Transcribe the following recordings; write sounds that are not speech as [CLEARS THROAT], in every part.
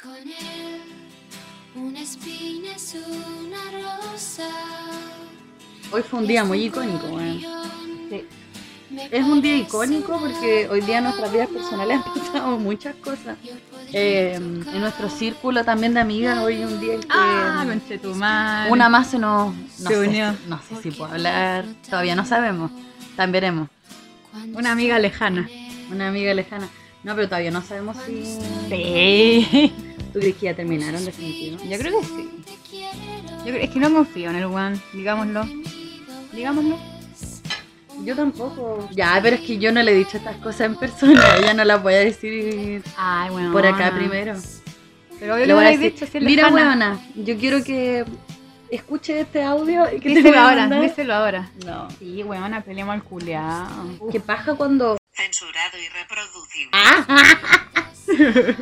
Con él, una espina es una rosa. Hoy fue un día muy icónico, weón. Sí. Es un día icónico porque hoy día en nuestras vidas personales han pasado muchas cosas. Eh, en nuestro círculo también de amigas, hoy es un día en que Ah, una más se nos... No, Se sé, unió. no sé si puedo hablar, todavía no sabemos, también veremos. Una amiga lejana. Una amiga lejana. No, pero todavía no sabemos si... Sí. ¿Tú crees que ya terminaron definitivo? Yo creo que sí. Yo creo, es que no confío en el one, digámoslo. Digámoslo. Yo tampoco. Ya, pero es que yo no le he dicho estas cosas en persona, [LAUGHS] ella no las voy a decir Ay, bueno. por acá primero. Pero yo Le voy a decir, dicho si mira, weona, yo quiero que escuche este audio y que te Díselo a ahora, díselo ahora. No. Sí, weona, peleamos al culeado. ¿Qué paja cuando Censurado y reproducible.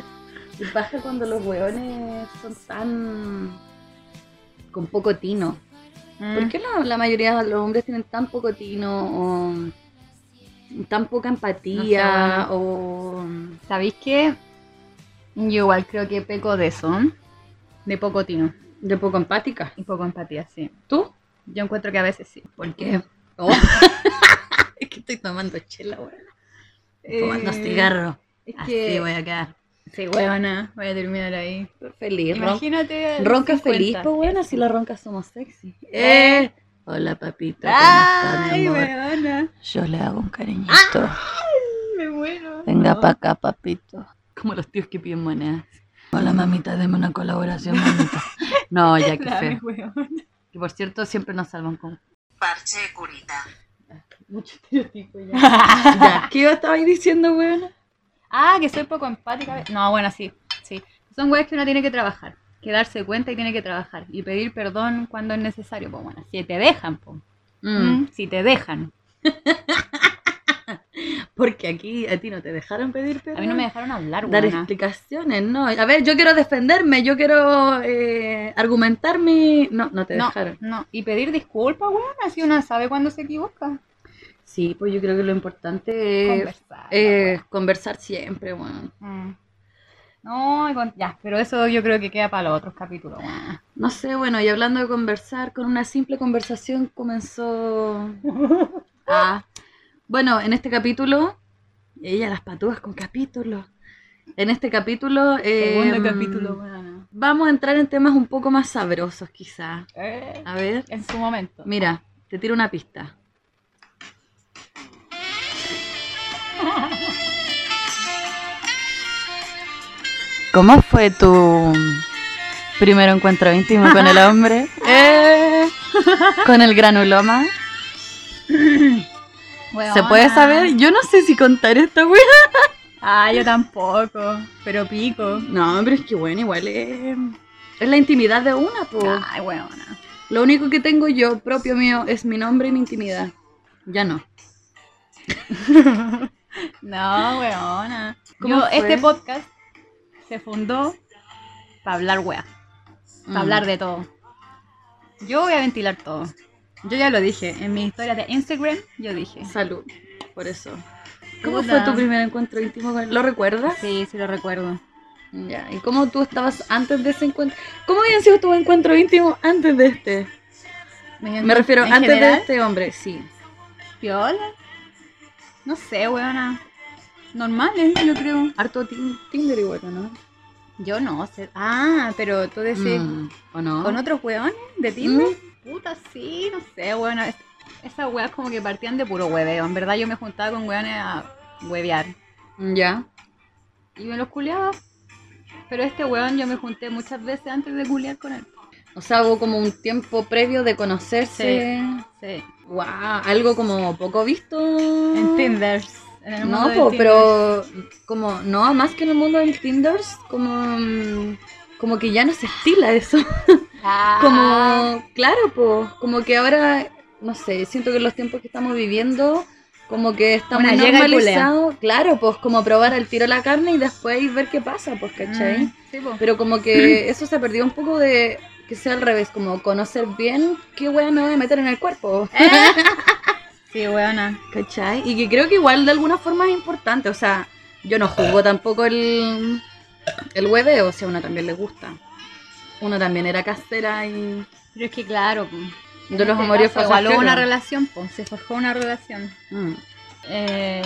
[LAUGHS] paja cuando los weones son tan con poco tino? Mm. ¿Por qué no, la mayoría de los hombres tienen tan poco tino o tan poca empatía o ¿Sabéis qué? Yo igual creo que peco de eso. De poco tino. de poco empática? Y poco empatía, sí. ¿Tú? Yo encuentro que a veces sí. ¿Por qué? Oh. [LAUGHS] es que estoy tomando chela, weón. Fumando Eh, cigarro. Es Así que... voy a quedar. Sí, weona, voy a terminar ahí. Feliz. ron- Imagínate. los Ronca 50. feliz, pues bueno, si las roncas somos sexy. Eh. Hola, papito. ¿cómo Ay, está, mi amor? weona. Yo le hago un cariñito. Me muero. Venga pa' acá, papito. Como los tíos que piden monedas. Hola, mamita, deme una colaboración, mamita. [LAUGHS] No, ya, qué Dame, feo. Que por cierto, siempre nos salvan con Parche curita. mucho estereotipo ya. [LAUGHS] ya, ¿qué estabais diciendo, weón? Ah, que soy poco empática. No, bueno, sí, sí. Son weas que uno tiene que trabajar. Que darse cuenta y tiene que trabajar. Y pedir perdón cuando es necesario. Pues bueno, si te dejan, pues. Mm. Si te dejan. [LAUGHS] Porque aquí a ti no te dejaron pedir perdón. A mí no me dejaron hablar, dar weona. explicaciones, no. A ver, yo quiero defenderme, yo quiero eh, argumentar mi... No, no te No, dejaron. no. Y pedir disculpas, weón. Así una sabe cuando se equivoca. Sí, pues yo creo que lo importante es Conversar. eh, conversar siempre, bueno. Mm. No, ya, pero eso yo creo que queda para los otros capítulos, weón. No sé, bueno, y hablando de conversar, con una simple conversación comenzó... [LAUGHS] Ah, bueno, en este capítulo, ella las patúas con capítulos. En este capítulo... eh, Segundo capítulo, weón. Vamos a entrar en temas un poco más sabrosos, quizá. Eh, A ver, en su momento. mira, te tiro una pista. ¿Cómo fue tu primer encuentro íntimo con el hombre? [LAUGHS] Eh, ¿Con el granuloma? ¿Se puede saber? Yo no sé si contar esta wea. Ah, yo tampoco, pero pico. No, pero es que bueno, igual es, es la intimidad de una, po. Ay, weona. Lo único que tengo yo propio mío es mi nombre y mi intimidad. Ya no. [LAUGHS] [LAUGHS] No, weona. ¿Cómo Yo, fue? este podcast se fundó para hablar wea, para Mm. hablar de todo. Yo voy a ventilar todo. Yo ya lo dije, en mi historia de Instagram, yo dije. Salud, por eso. ¿Cómo fue tu primer encuentro íntimo con él? ¿Lo recuerdas? Sí, sí lo recuerdo. Ya, ¿y cómo tú estabas antes de ese encuentro? ¿Cómo habían sido tus encuentros íntimos antes de este? Me refiero, ¿En antes de este hombre, sí. ¿Piola? No sé, weona. Normales, yo creo. Harto tin- Tinder igual, ¿no? Yo no sé. Ah, pero tú decís, Mm, ¿O no? ¿con otros weones de Tinder? Puta, sí, no sé, weona. Es- Esas weas como que partían de puro hueveo. En verdad yo me juntaba con weones a huevear. Mm, Ya. Y me los culeaba. Pero este weón yo me junté muchas veces antes de culear con él. O sea, hubo como un tiempo previo de conocerse. Sí. Wow, algo como poco visto. En Tinder. No, po, pero como, no, más que en el mundo del Tinder, como, como que ya no se estila eso. [LAUGHS] Ah. Como, claro, pues, como que ahora, no sé, siento que los tiempos que estamos viviendo, como que está muy normalizado. Claro, pues, como probar al tiro la carne y después ver qué pasa, pues, ¿cachai? Mm, sí. Pero como que [CLEARS THROAT] eso se perdió un poco de que sea al revés, como conocer bien qué wea me voy a meter en el cuerpo. [LAUGHS] Sí, weona. ¿Cachai? Y que creo que igual de alguna forma es importante. O sea, yo no juzgo tampoco el, el hueveo, o sea, a una también le gusta. Uno también era casera y Pero es que claro, pues, de los este una relación, pues, se forjó una relación. Mm. Eh,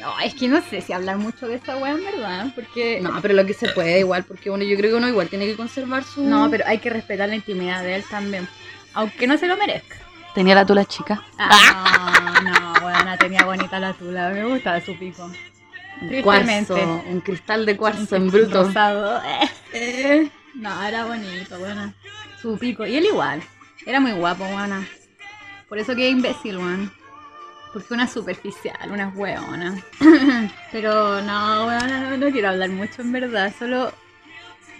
no, es que no sé si hablar mucho de esa weá en verdad, porque... No, pero lo que se puede igual, porque uno, yo creo que uno igual tiene que conservar su... No, pero hay que respetar la intimidad de él también. Aunque no se lo merezca. Tenía la tula chica. Ah, no, no, bueno, tenía bonita la tula. Me gustaba su pico. Un cuarzo, un cristal de cuarzo en bruto. rosado. Eh, No, era bonito, bueno. Su pico. Y él igual. Era muy guapo, bueno. Por eso que imbécil, weón. Porque una superficial, una hueona. [COUGHS] Pero no, weón, no, no quiero hablar mucho en verdad. Solo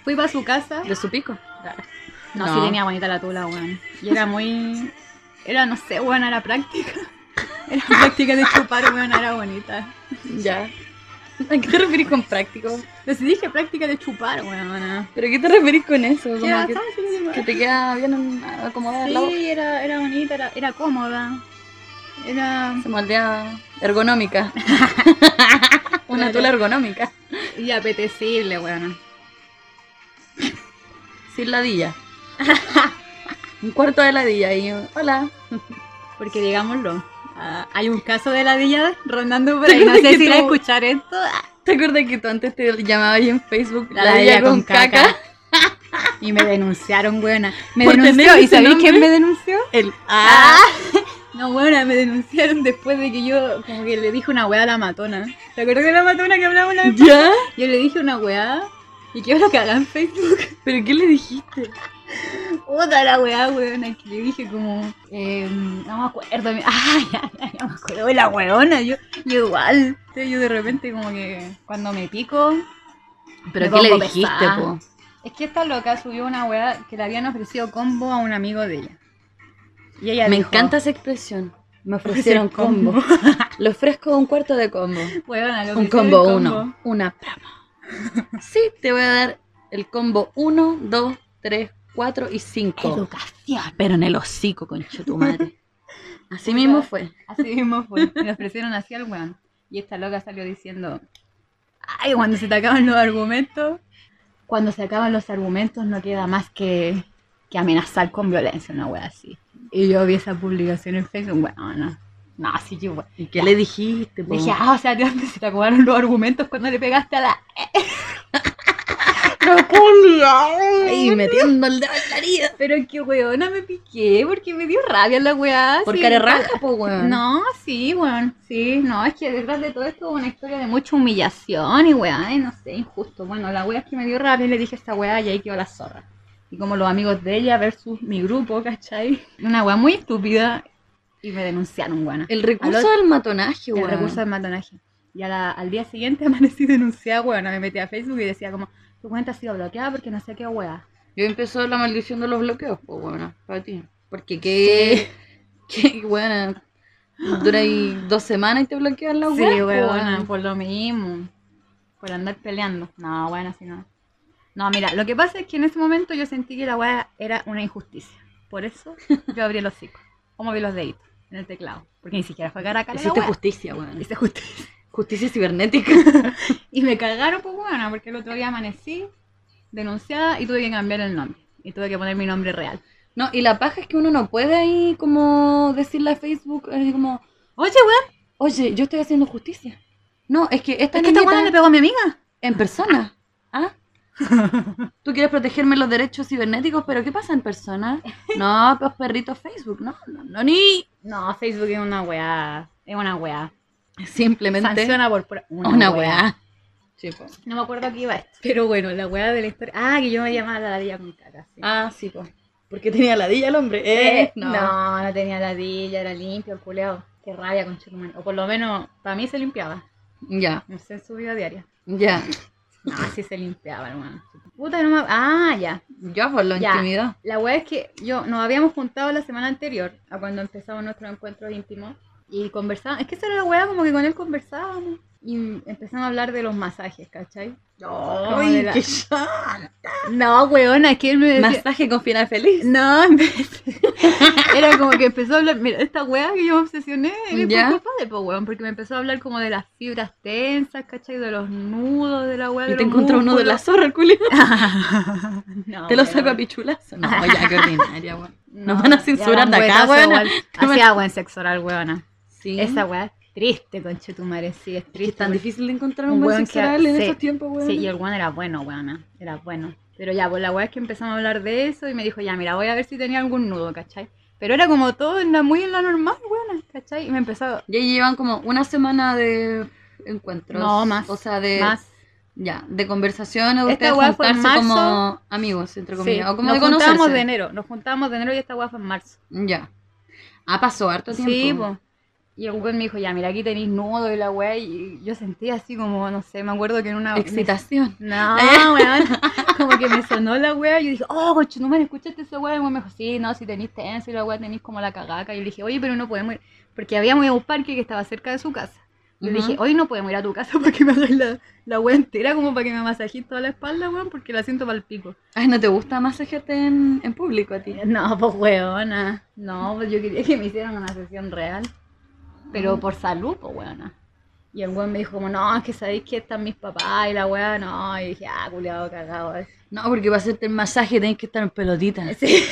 fui para su casa. de su pico. No, No. sí tenía bonita la tula, weón. Y era muy. Era, no sé, weón, era práctica. [LAUGHS] Era práctica de chupar, weón, era bonita. Ya. ¿A qué te referís con práctico? Si dije práctica de chupar, weón. ¿Pero qué te referís con eso? Como Ya, que, que te queda bien acomodada la. Sí, era, era bonita, era, era cómoda. Era. Se moldea ergonómica. [LAUGHS] Una tula ergonómica. Y apetecible, weón. Sin ladilla. un cuarto de ladilla y hola. Porque digámoslo, ah, hay un caso de ladilla rondando por ¿Te ahí. No sé si a escuchar esto. ¿Te acuerdas que tú antes te llamabas en Facebook La ladilla con, con caca? caca. Y me denunciaron, buena. Me Por denunció. ¿Y sabéis quién me denunció? El Ah. No, bueno, me denunciaron después de que yo como que le dije una weá a la matona. ¿Te acuerdas de la matona que hablaba una vez? ¿Ya? Yo le dije una weá y que ahora caga en Facebook. ¿Pero qué le dijiste? Puta la weá, weona, que le dije como, eh, no me acuerdo, ah, ya, ya, ya me acuerdo de la weona, yo, yo igual, Sí, yo de repente como que cuando me pico, ¿Pero Me qué le dijiste, pesada. po? es que esta loca subió una weá que le habían ofrecido combo a un amigo de ella. Y ella Me dijo, encanta esa expresión. Me ofrecieron Ofrecieron combo. Le [LAUGHS] ofrezco un cuarto de combo. Un combo combo. uno. Una promo. Sí, te voy a dar el combo 1, 2, 3, 4 y 5. Educación. Pero en el hocico, concha tu madre. Así mismo fue. Así mismo fue. Me ofrecieron así al weón. Y esta loca salió diciendo, ay, cuando se te acaban los argumentos, cuando se acaban los argumentos no queda más que, que amenazar con violencia, una wea así. Y yo vi esa publicación en Facebook, bueno, no. No, así que bueno. ¿Y qué le dijiste, po? Dije, ah, o sea, ¿de dónde se te acabaron los argumentos cuando le pegaste a la... [LAUGHS] Ay, metiendo el dedo en la herida. Pero qué weona me piqué porque me dio rabia la weá. Por sí. cara raja, po, weón. No, sí, weón, sí, no, es que detrás de todo esto hubo una historia de mucha humillación y weá, y no sé, injusto. Bueno, la weá es que me dio rabia y le dije a esta weá y ahí quedó la zorra. Y como los amigos de ella versus mi grupo, ¿cachai? Una weá muy estúpida y me denunciaron, weón. El recurso del matonaje, El weón. recurso de matonaje. Y a la- al día siguiente [LAUGHS] amanecí denunciada, weón, me metí a Facebook y decía como, tu cuenta ha sido bloqueada porque no sé qué weá. Yo empezó la maldición de los bloqueos, pues bueno, para ti. Porque qué, [LAUGHS] qué bueno, dura ahí dos semanas y te bloquean la Sí, weas, po, weona, weón. por lo mismo. Por andar peleando. No, bueno, así no. No, mira, lo que pasa es que en ese momento yo sentí que la weá era una injusticia. Por eso yo abrí el hocico. Como vi los deditos en el teclado. Porque ni siquiera fue cara a cara. Hiciste justicia, weón. Hice justicia. Justicia cibernética. [LAUGHS] Y me cagaron, pues bueno, porque el otro día amanecí denunciada y tuve que cambiar el nombre. Y tuve que poner mi nombre real. No, y la paja es que uno no puede ahí como decirle a Facebook, así como, Oye, weón, oye, yo estoy haciendo justicia. No, es que esta es que esta niñita le pegó a mi amiga. en persona. ¿Ah? [LAUGHS] Tú quieres protegerme los derechos cibernéticos, pero ¿qué pasa en persona? No, [LAUGHS] pues perrito Facebook, no, no, no, ni. No, Facebook es una weá. Es una weá. Simplemente Sanciona por pura- una weá. Sí, po. No me acuerdo qué iba esto. Pero bueno, la weá de la historia. Ah, que yo me llamaba la ladilla con caca. Sí. Ah, sí, pues. Porque tenía ladilla el hombre. Eh, Eh, no. no. no, tenía ladilla, era limpio el culeado. Qué rabia con O por lo menos, para mí se limpiaba. Ya, No sé en su vida diaria. ya. No, sí se limpiaba, hermano. Puta, no me... Ah, ya. Ya, por la Ya. intimidad. La weá es que yo nos habíamos juntado la semana anterior, a cuando empezamos nuestros encuentros íntimos, y conversábamos. Es que esa era la weá, como que con él conversábamos. Y empezamos a hablar de los masajes, ¿cachai? Como de la- qué. No, weona, es que él me decía... Masaje con final feliz. No, en vez. [LAUGHS] Era como que empezó a hablar, mira, esta weá que yo me obsesioné, ¿Ya? por culpa de po, weón, porque me empezó a hablar como de las fibras tensas, ¿cachai? De los nudos de la weá. Y de te los encontró uno de la zorra, el culio. [LAUGHS] No, Te lo saco a pichulazo. No, [LAUGHS] ya, qué ordinaria, weón. No, Nos van a censurar de acá, weona. Hacía buen sexo oral, weona. Sí. Esa es triste, conchetumare, sí, es triste. es tan difícil de encontrar Un un buen weón que- oral en sí, esos tiempos, weón. Sí, y el weón era bueno, weona, era bueno. Pero ya, pues la weá es que empezamos a hablar de eso y me dijo, ya, mira, voy a ver si tenía algún nudo, ¿cachai? Pero era como todo en la, muy en la normal, weona, ¿cachai? Y me empezó, Ya llevan como una semana de encuentros. No, más, O sea, de. más, Ya, de conversaciones, de Esta ustedes fue en juntarse como marzo. amigos, entre sí, comillas. o como nos de conocerse. de enero, nos juntábamos de enero y esta weá fue en marzo. Ya. Ah, pasó harto tiempo. Sí, pues. Y el weón me dijo, ya, mira, aquí tenéis nudo y la weá, y yo sentía así como, no sé, me acuerdo que en una... Excitación. [LAUGHS] No, weón. [LAUGHS] Como que me sonó la wea y yo dije, oh, conchetumare, ¿escuchaste esa wea? Y el weón me dijo, sí, no, si tenéis tenso y la wea tenéis como la cagaca. Y yo le dije, oye, pero no podemos ir. Porque habíamos ido a un parque que estaba cerca de su casa. Y yo le dije, hoy no podemos ir a tu casa [LAUGHS] para que me hagas la, la wea entera, como para que me masajes toda la espalda, weón, porque la siento para el pico. Ay, ¿no te gusta masajearte en, en público a ti? No, pues weona. No, pues yo quería que me hicieran una sesión real. Pero por salud, pues weona. Y el weón me dijo como, no, es que sabéis que están mis papás y la wea, no. Y dije, ah, culiado, cagado. No, porque para hacerte el masaje tenés que estar en pelotita. [LAUGHS] Sí.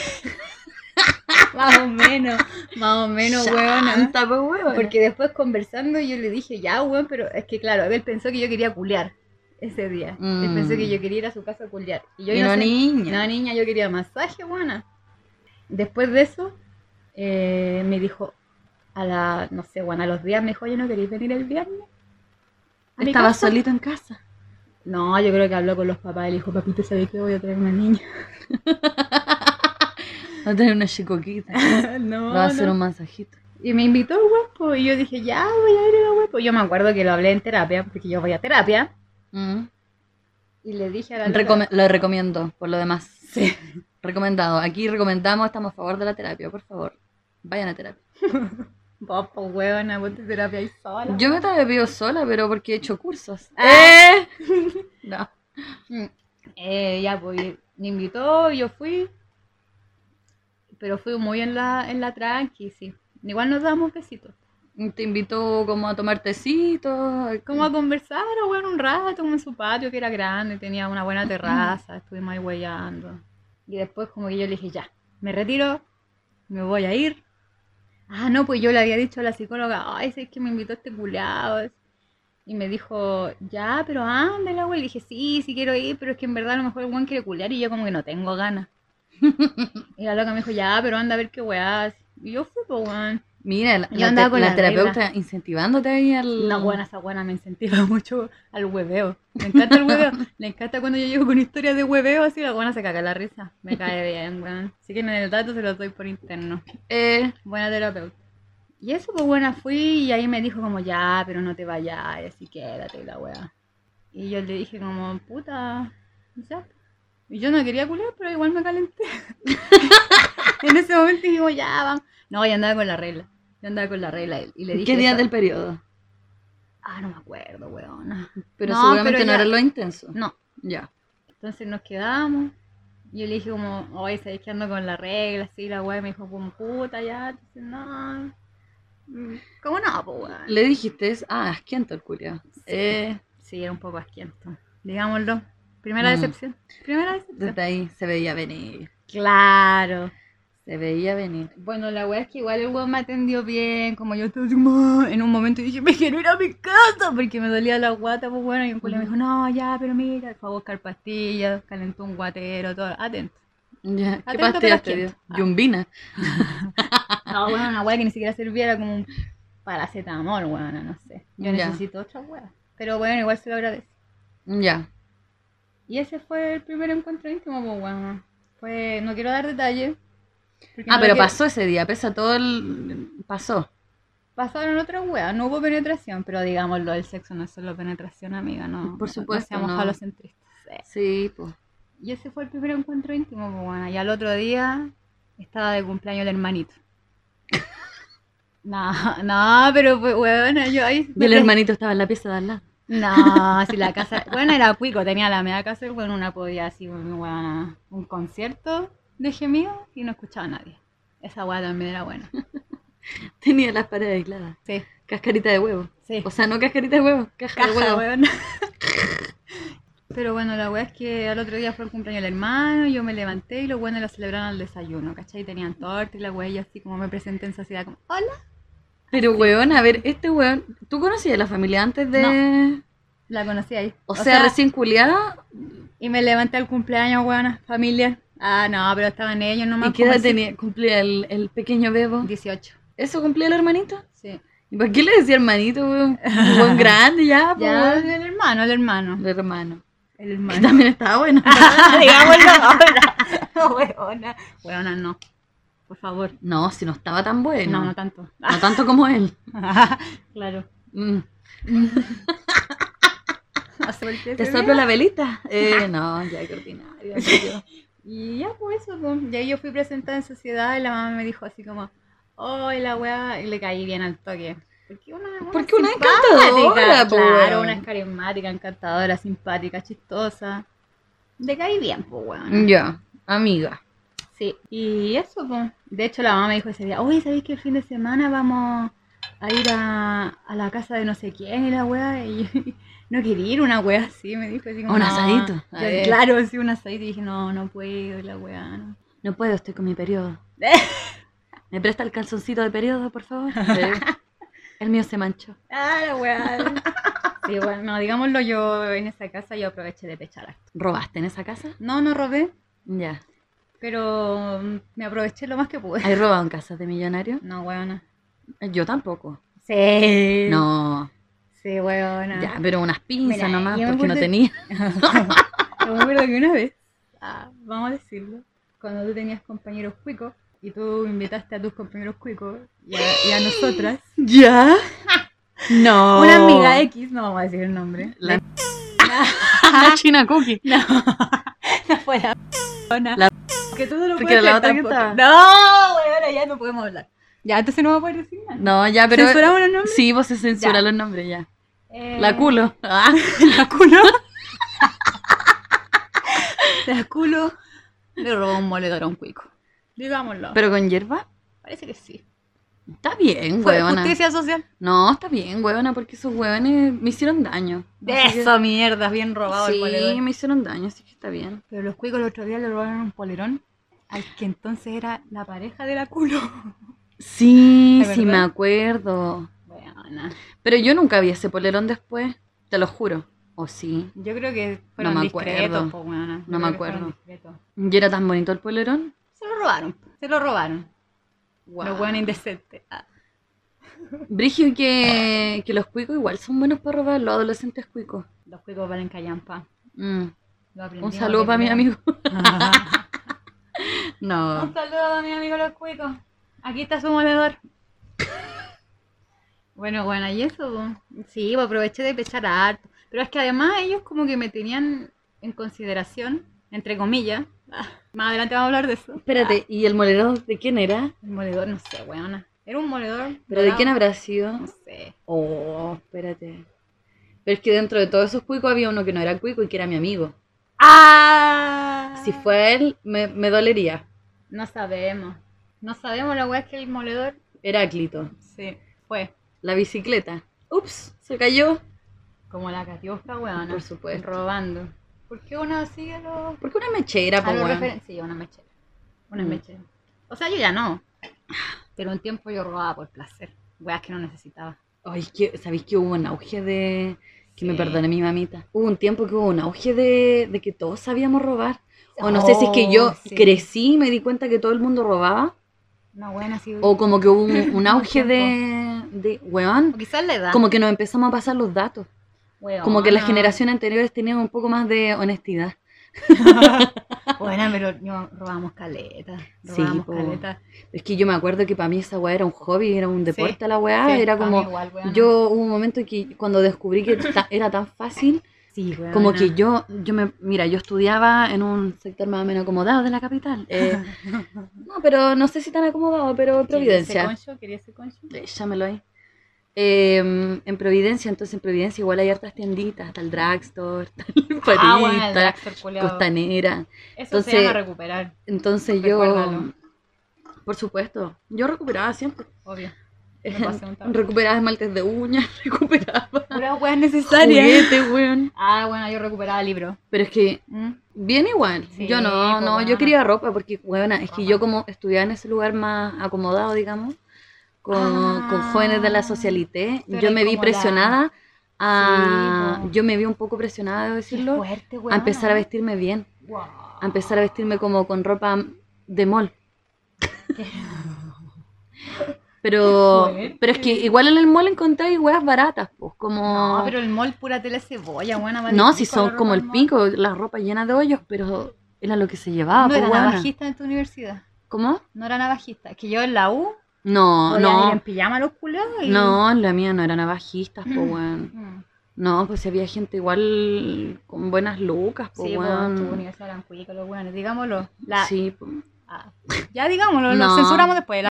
más o menos, más o menos, weona. Pues, weona. Porque después conversando yo le dije, ya, weón, pero es que claro, él pensó que yo quería culiar ese día. Él Mm. pensó que yo quería ir a su casa a culiar. Y yo Y no sé- niña. No, niña, yo quería masaje, buena. Después de eso, eh, me dijo, a la, no sé, bueno, a los días me dijo, oye, ¿no queréis venir el viernes? ¿A mi Estaba casa?" solito en casa. No, yo creo que habló con los papás y le dijo, papito, ¿sabes que voy a traer una niña? [LAUGHS] Va a tener una chicoquita. [LAUGHS] no, Va a hacer no. un masajito. Y me invitó el guapo y yo dije, ya, voy a ir al guapo. Yo me acuerdo que lo hablé en terapia, porque yo voy a terapia. Mm. Y le dije a la loca- Recome- lo recomiendo, por lo demás. Sí. Recomendado. Aquí recomendamos, estamos a favor de la terapia, por favor. Vayan a terapia. [LAUGHS] Vos, pues, huevona, ponte terapia ahí sola. Yo me terapio sola, pero porque he hecho cursos. Ah. ¡Eh! [LAUGHS] No. Mm. Eh, ya, pues me invitó, yo fui. Pero fui muy en la, en la tranqui, sí. Igual nos damos besitos. Te invito como a tomar tecito. Como a conversar, o bueno, un rato, como en su patio que era grande, tenía una buena terraza, estuvimos ahí huellando. Y después como que yo le dije, ya, me retiro, me voy a ir. Ah, no, pues yo le había dicho a la psicóloga, ay, es que me invitó este culiao. Y me dijo, ya, pero ándale, güey. Le dije, sí, sí quiero ir, pero es que en verdad a lo mejor el weón quiere culiar y yo como que no tengo ganas. [LAUGHS] y la loca me dijo, ya, pero anda a ver qué weás. Y yo fui, pues, weón. Mira, la, Yo andaba te- con la la terapeuta regla. incentivándote ahí al. No, buena, esa buena me incentiva [LAUGHS] mucho al hueveo. Me encanta el hueveo. [LAUGHS] Le encanta cuando yo llego con historias de hueveo, así la buena se caga la risa. Me cae [LAUGHS] bien, weón. Si quieren el dato, se los doy por interno. Eh, Buena terapeuta. Y eso, pues buena, fui y ahí me dijo como, ya, pero no te vayas, así quédate y la weá. Y yo le dije como, puta, ya. Y yo no quería culiar, pero igual me calenté. en ese momento dijimos, ya, vamos. No, yo andaba con la regla. Yo andaba con la regla y- y le dije... ¿Qué día eso. del periodo? Ah, no me acuerdo, weón. Pero No, seguramente pero no ya- era lo intenso. No. Ya. Entonces nos quedamos. Y yo le dije como, oye, ¿sabes que ando con la regla? Así, la weá me dijo como, puta, ya. Entonces, no. Mm, ¿Cómo no, pues, weón? Le dijiste, ah, asquiento el culiao. Eh, Sí, era un poco asquiento. Digámoslo. Primera Mm. decepción. Primera decepción. desde ahí se veía venir. Claro. Se veía venir. Bueno, la weá es que igual el weón me atendió bien, como yo estaba "Ah", en un momento dije, me quiero ir a mi casa, porque me dolía la guata, pues bueno, y un culo me dijo, no, ya, pero mira, fue a buscar pastillas, calentó un guatero, todo, atento. Ya. ¿Qué Atento, pastillas te dio? Ah. Yumbina. [LAUGHS] No, bueno, una weá que ni siquiera servía, era como un paracetamol, weón, no sé. Yo Ya. necesito otra weá. Pero bueno, igual se lo agradezco. Ya. Y ese fue el primer encuentro íntimo, pues bueno. Fue, no quiero dar detalles. Porque Ah, no pero pasó ese día, pesa todo el. Pasó. Pasaron otras weas, no hubo penetración, pero digámoslo, el sexo no es solo penetración, amiga, no. Por supuesto, No seamos no. falocentristas. sí. Sí, pues. Y ese fue el primer encuentro íntimo, pues bueno. Y al otro día estaba de cumpleaños el hermanito. [LAUGHS] No, no, pero pues, weona, yo ahí. Y el hermanito estaba en la pieza de al lado. No, si la casa. [LAUGHS] Bueno, era cuico, tenía la media casa, bueno, una podía así, weona, un concierto de gemidos y no escuchaba a nadie. Esa weá también era buena. [LAUGHS] Tenía las paredes aisladas. Sí, Cascarita de huevo. sí. O sea, no cascarita de huevo, caja, de huevo. [LAUGHS] Pero bueno, la weá es que al otro día fue el cumpleaños del hermano, yo me levanté y los buenos lo celebraron al desayuno, ¿cachai? Tenían torta y la weá y así como me presenté en sociedad como, hola. Pero weón, a ver, este weón, ¿tú conocías a la familia antes de...? La conocí ahí. O, sea, recién culiada. Y me levanté al cumpleaños, weón, familia. Ah, no, pero estaban ellos nomás. ¿Y qué edad tenía? Cumplía el, el pequeño bebo. 18. ¿Eso cumplía el hermanito? Sí. ¿Y por qué le decía hermanito, weón? Un grande ya, po, [LAUGHS] Ya, weón. el hermano, el hermano. El hermano. El Que hermano. [LAUGHS] también estaba bueno. [LAUGHS] Digámoslo ahora. Weona. Weona, no. Por favor. No, si no estaba tan bueno. No, no tanto. No tanto como él. claro. Mm. ¿Te soplo la velita? Eh, no, ya qué ordinario. Y ya, pues eso, pues. Y ahí yo fui presentada en sociedad y la mamá me dijo así como, oh, la weá, y le caí bien al toque. Porque una, una Porque una encantadora, Claro, una es carismática, encantadora, simpática, chistosa. Le caí bien, pues, weón. Ya, amiga. Sí, y eso, pues. De hecho, la mamá me dijo ese día, oye, ¿sabéis que el fin de semana vamos a ir a, a la casa de no sé quién y la weá? Y yo, no quería ir una weá así, me dijo así como, Un "No". asadito. A claro, sí, un asadito. Y dije, no, no puedo, la weá, no. No puedo, estoy con mi periodo. [LAUGHS] ¿Me presta el calzoncito de periodo, por favor? El mío se manchó. Ah, la weá. Sí, bueno, no, digámoslo, yo en esa casa yo aproveché de pechar. ¿Robaste en esa casa? No, no robé, Ya. pero mm, me aproveché lo más que pude. ¿Hay robado en casas de millonarios? No, weona. Yo tampoco. Sí. No. Sí, weona. Ya, pero unas pinzas Mira, nomás, porque no tenía. [LAUGHS] Yo me acuerdo que una vez, ah, vamos a decirlo, cuando tú tenías compañeros cuicos y tú invitaste a tus compañeros cuicos y a, y a nosotras, [LAUGHS] ¿Ya? [LAUGHS] No. una amiga X, no vamos a decir el nombre, La, la China Cookie. no, no fue la. La- que tú no lo Porque puedes la otra que. No, ahora ya no podemos hablar. Ya, entonces no va a poder decir nada. No, ya, pero. ¿Censuramos los nombres? Sí, vos se censura Ya. los nombres ya. Eh, La culo. [LAUGHS] Ah, La culo. [LAUGHS] la culo le robó un moledor a un cuico. Digámoslo. pero con hierba. Parece que sí. Está bien, Fue huevona. justicia social. No, está bien, huevona, porque esos huevones me hicieron daño. De Así que- eso, mierda, bien robado el Sí, moledor. me hicieron daño, así que está bien. Pero los cuicos el otro día le robaron un polerón al que entonces era la pareja de la culo. Sí, ¿De sí, me acuerdo. Bueno, Pero yo nunca vi ese polerón después, te lo juro. O sí. yo creo que fueron me discretos, acuerdo. po. Yo No me acuerdo. ¿Y era tan bonito el polerón? Se lo robaron, se lo robaron. Wow. Los buenos indecentes. Ah. Brigio que, que los cuicos igual son buenos para robar, los adolescentes cuicos. Los cuicos valen callampa. Mm. [LAUGHS] [LAUGHS] Un saludo para mi amigo. no. Un saludo a mi amigo los cuicos. Aquí está su moledor. Bueno, bueno, y eso, sí, aproveché de pechar harto. Pero es que además ellos como que me tenían en consideración, entre comillas. Ah, Más adelante vamos a hablar de eso. Espérate, ¿y el molerón de quién era? Ah, el moledor, no sé, weona. Era un moledor. ¿Pero de quién habrá sido? No sé. Oh, espérate. Pero es que dentro de todos esos cuicos había uno que no era cuico y que era mi amigo. ¡Ah! Si fue él, me, me dolería. No sabemos. No sabemos la weá que el moledor. Heráclito. Sí, fue. La bicicleta. Ups, se cayó. Como la catiosca, weona. Por supuesto. Robando. ¿Por qué uno sigue los. Porque una mechera, los weón. Sí, una mechera. Una Mm. mechera. O sea, yo ya no. Pero un tiempo yo robaba por placer. Weas que no necesitaba. Ay, que, ¿sabéis que hubo un auge de. Que me perdone mi mamita. Hubo un tiempo que hubo un auge de, de que todos sabíamos robar. O no sé si es que yo Oh, sí. crecí y me di cuenta que todo el mundo robaba. Buena así. O como que hubo un, [LAUGHS] auge de, de. Weón. O quizás la edad. Como que nos empezamos a pasar los datos. Como que las generaciones anteriores tenían un poco más de honestidad. [LAUGHS] Bueno, pero yo robábamos caleta. Sí, po. caleta. Es que yo me acuerdo que para mí esa weá era un hobby, era un deporte Sí, la weá. Sí, era como. igual. Yo hubo un momento que cuando descubrí que ta- era tan fácil, Sí, como que yo, yo me, mira, yo estudiaba en un sector más o menos acomodado de la capital. eh, [LAUGHS] no, pero no sé si tan acomodado, pero en Providencia. ¿Quería ese concho? ¿Quería ese concho? Échamelo ahí. Eh, en Providencia, entonces en Providencia igual hay hartas tienditas, está el drugstore, está el Ah, bueno, el. Costanera. Eso se Entonces- llama recuperar. Entonces yo, Recuérdalo. Por supuesto. Yo recuperaba siempre. Obvio. Me [LAUGHS] recuperaba esmaltes de uñas, [LAUGHS] recuperaba Puras weas necesarias. juguetes, weón. Ah, bueno, yo recuperaba libros. Pero es que ¿Mm? bien igual. Sí, yo no, no, yo quería ropa porque, weona, es que Ajá. yo como estudiaba en ese lugar más acomodado, digamos, con, Ah. con jóvenes de la socialité, yo me vi presionada a... Sí, yo me vi un poco presionada, debo decirlo, fuerte, a empezar a vestirme bien, Wow. a empezar a vestirme como con ropa de mall. [LAUGHS] Pero, pero es que igual en el mall encontré weas baratas, pues, como... No, pero el mall pura tela cebolla, buena. No, si son como el pico, la ropa llena de hoyos, pero era lo que se llevaba, No pues, era navajista en tu universidad. ¿Cómo? No era navajista. Es que yo en la U No, ir en no, pijama los culeos y... no, la mía no era navajistas, pues, Mm. weón. Mm. No, pues había gente igual con buenas lucas, pues, Sí, bueno, tu universidad eran cuicos los weones. Digámoslo. La... Sí, pues. Ah, [LAUGHS] ya digámoslo, No. lo censuramos después.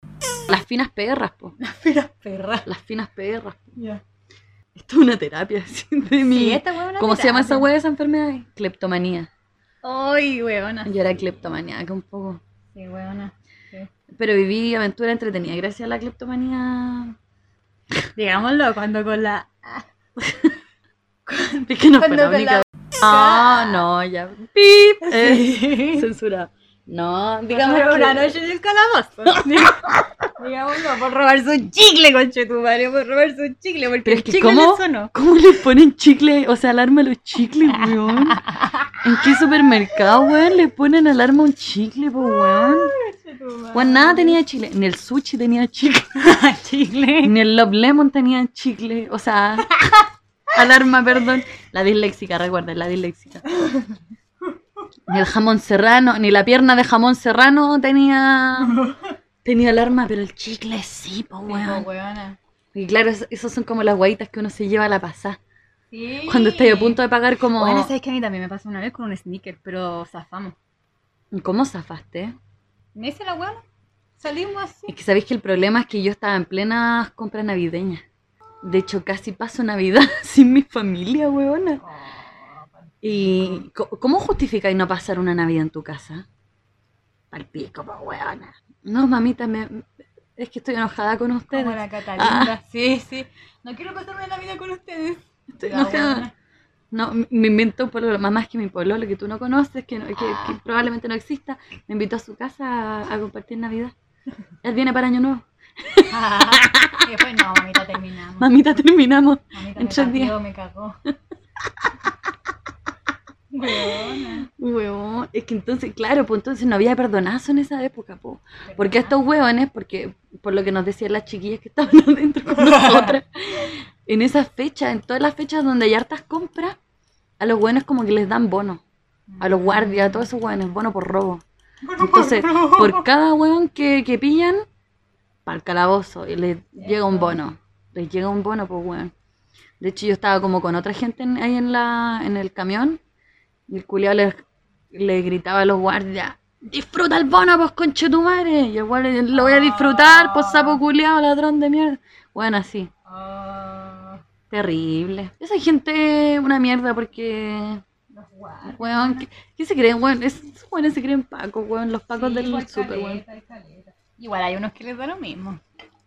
Las finas perras, pues. [LAUGHS] Las perras. Las finas perras. Ya. Esto es una terapia, [LAUGHS] así, de mi... Sí, esta weona. ¿Cómo se llama esa wea, esa enfermedad? Cleptomanía. Ay, weona. Yo era cleptomaníaca un poco. Sí. Sí. Pero viví aventura entretenida gracias a la cleptomanía. Digámoslo, cuando con la... Es que no fue Cuando la única. la- No, no, ya. ¡Pip! Eh, Sí. Censurado. No, Digamos una que... noche en el calabozo. [LAUGHS] Digámoslo, por robar su chicle, conche tu madre, por robar su chicle, porque Pero es que chicle ¿cómo? le. ¿Cómo le ponen chicle? O sea, alarma a los chicles, weón. ¿En qué supermercado, weón, le ponen alarma a un chicle, po, weón? Weón, nada tenía chicle. Ni el sushi tenía chicle. [LAUGHS] chicle. Ni el Love Lemon tenía chicle. O sea, [LAUGHS] alarma, perdón. La disléxica, recuerda, la disléxica. Ni el jamón serrano, ni la pierna de jamón serrano tenía [LAUGHS] tenía alarma, pero el chicle sí, po, weón. weona. Y claro, es- esos son como las guaitas que uno se lleva a la pasada. Sí. Cuando estáis a punto de pagar como... Bueno, sabes que a mí también me pasó una vez con un sneaker, pero zafamos. ¿Cómo zafaste? ¿Me dice la weona? Salimos así. Es que sabéis que el problema es que yo estaba en plena compra navideña. De hecho, casi paso Navidad [LAUGHS] sin mi familia, weona. ¿Y cómo justificáis no pasar una Navidad en tu casa? Al pico, po, weona. No, mamita, me... es que estoy enojada con ustedes. Como la Catalina. Sí, sí. No quiero pasarme la vida con ustedes. Estoy La enojada. No, me inventó un pololo, mamá es que mi pololo que tú no conoces, que, no- que, que probablemente no exista, me invitó a su casa a, a compartir Navidad. Él viene para Año Nuevo. y después, no, mamita, terminamos. Mamita, terminamos. Mamita en me tres pateó, días. me cagó. Huevón, es que entonces, claro, pues entonces no había perdonazo en esa época, po. Porque estos huevones, porque por lo que nos decían las chiquillas que estaban [LAUGHS] adentro con nosotras, [LAUGHS] en esas fechas, en todas las fechas donde hay hartas compras, a los hueones como que les dan bono. A los guardias, a todos esos hueones, bono por robo. Entonces, por cada hueón que, que pillan, para el calabozo, y les llega un bono. Les llega un bono, pues hueón. De hecho, yo estaba como con otra gente en- ahí en, la, en el camión, y el culiao le, le gritaba a los guardias, disfruta el bono, pues conche tu madre. Y el guardia, lo voy a disfrutar, pues sapo culiao, ladrón de mierda. Bueno, así, terrible. Esa gente, una mierda, porque, los guardias. weón, ¿qué, qué se creen, weón? Es- Esos weones se creen pacos, weón, los pacos Sí, del super, weón. Igual hay unos que les da lo mismo.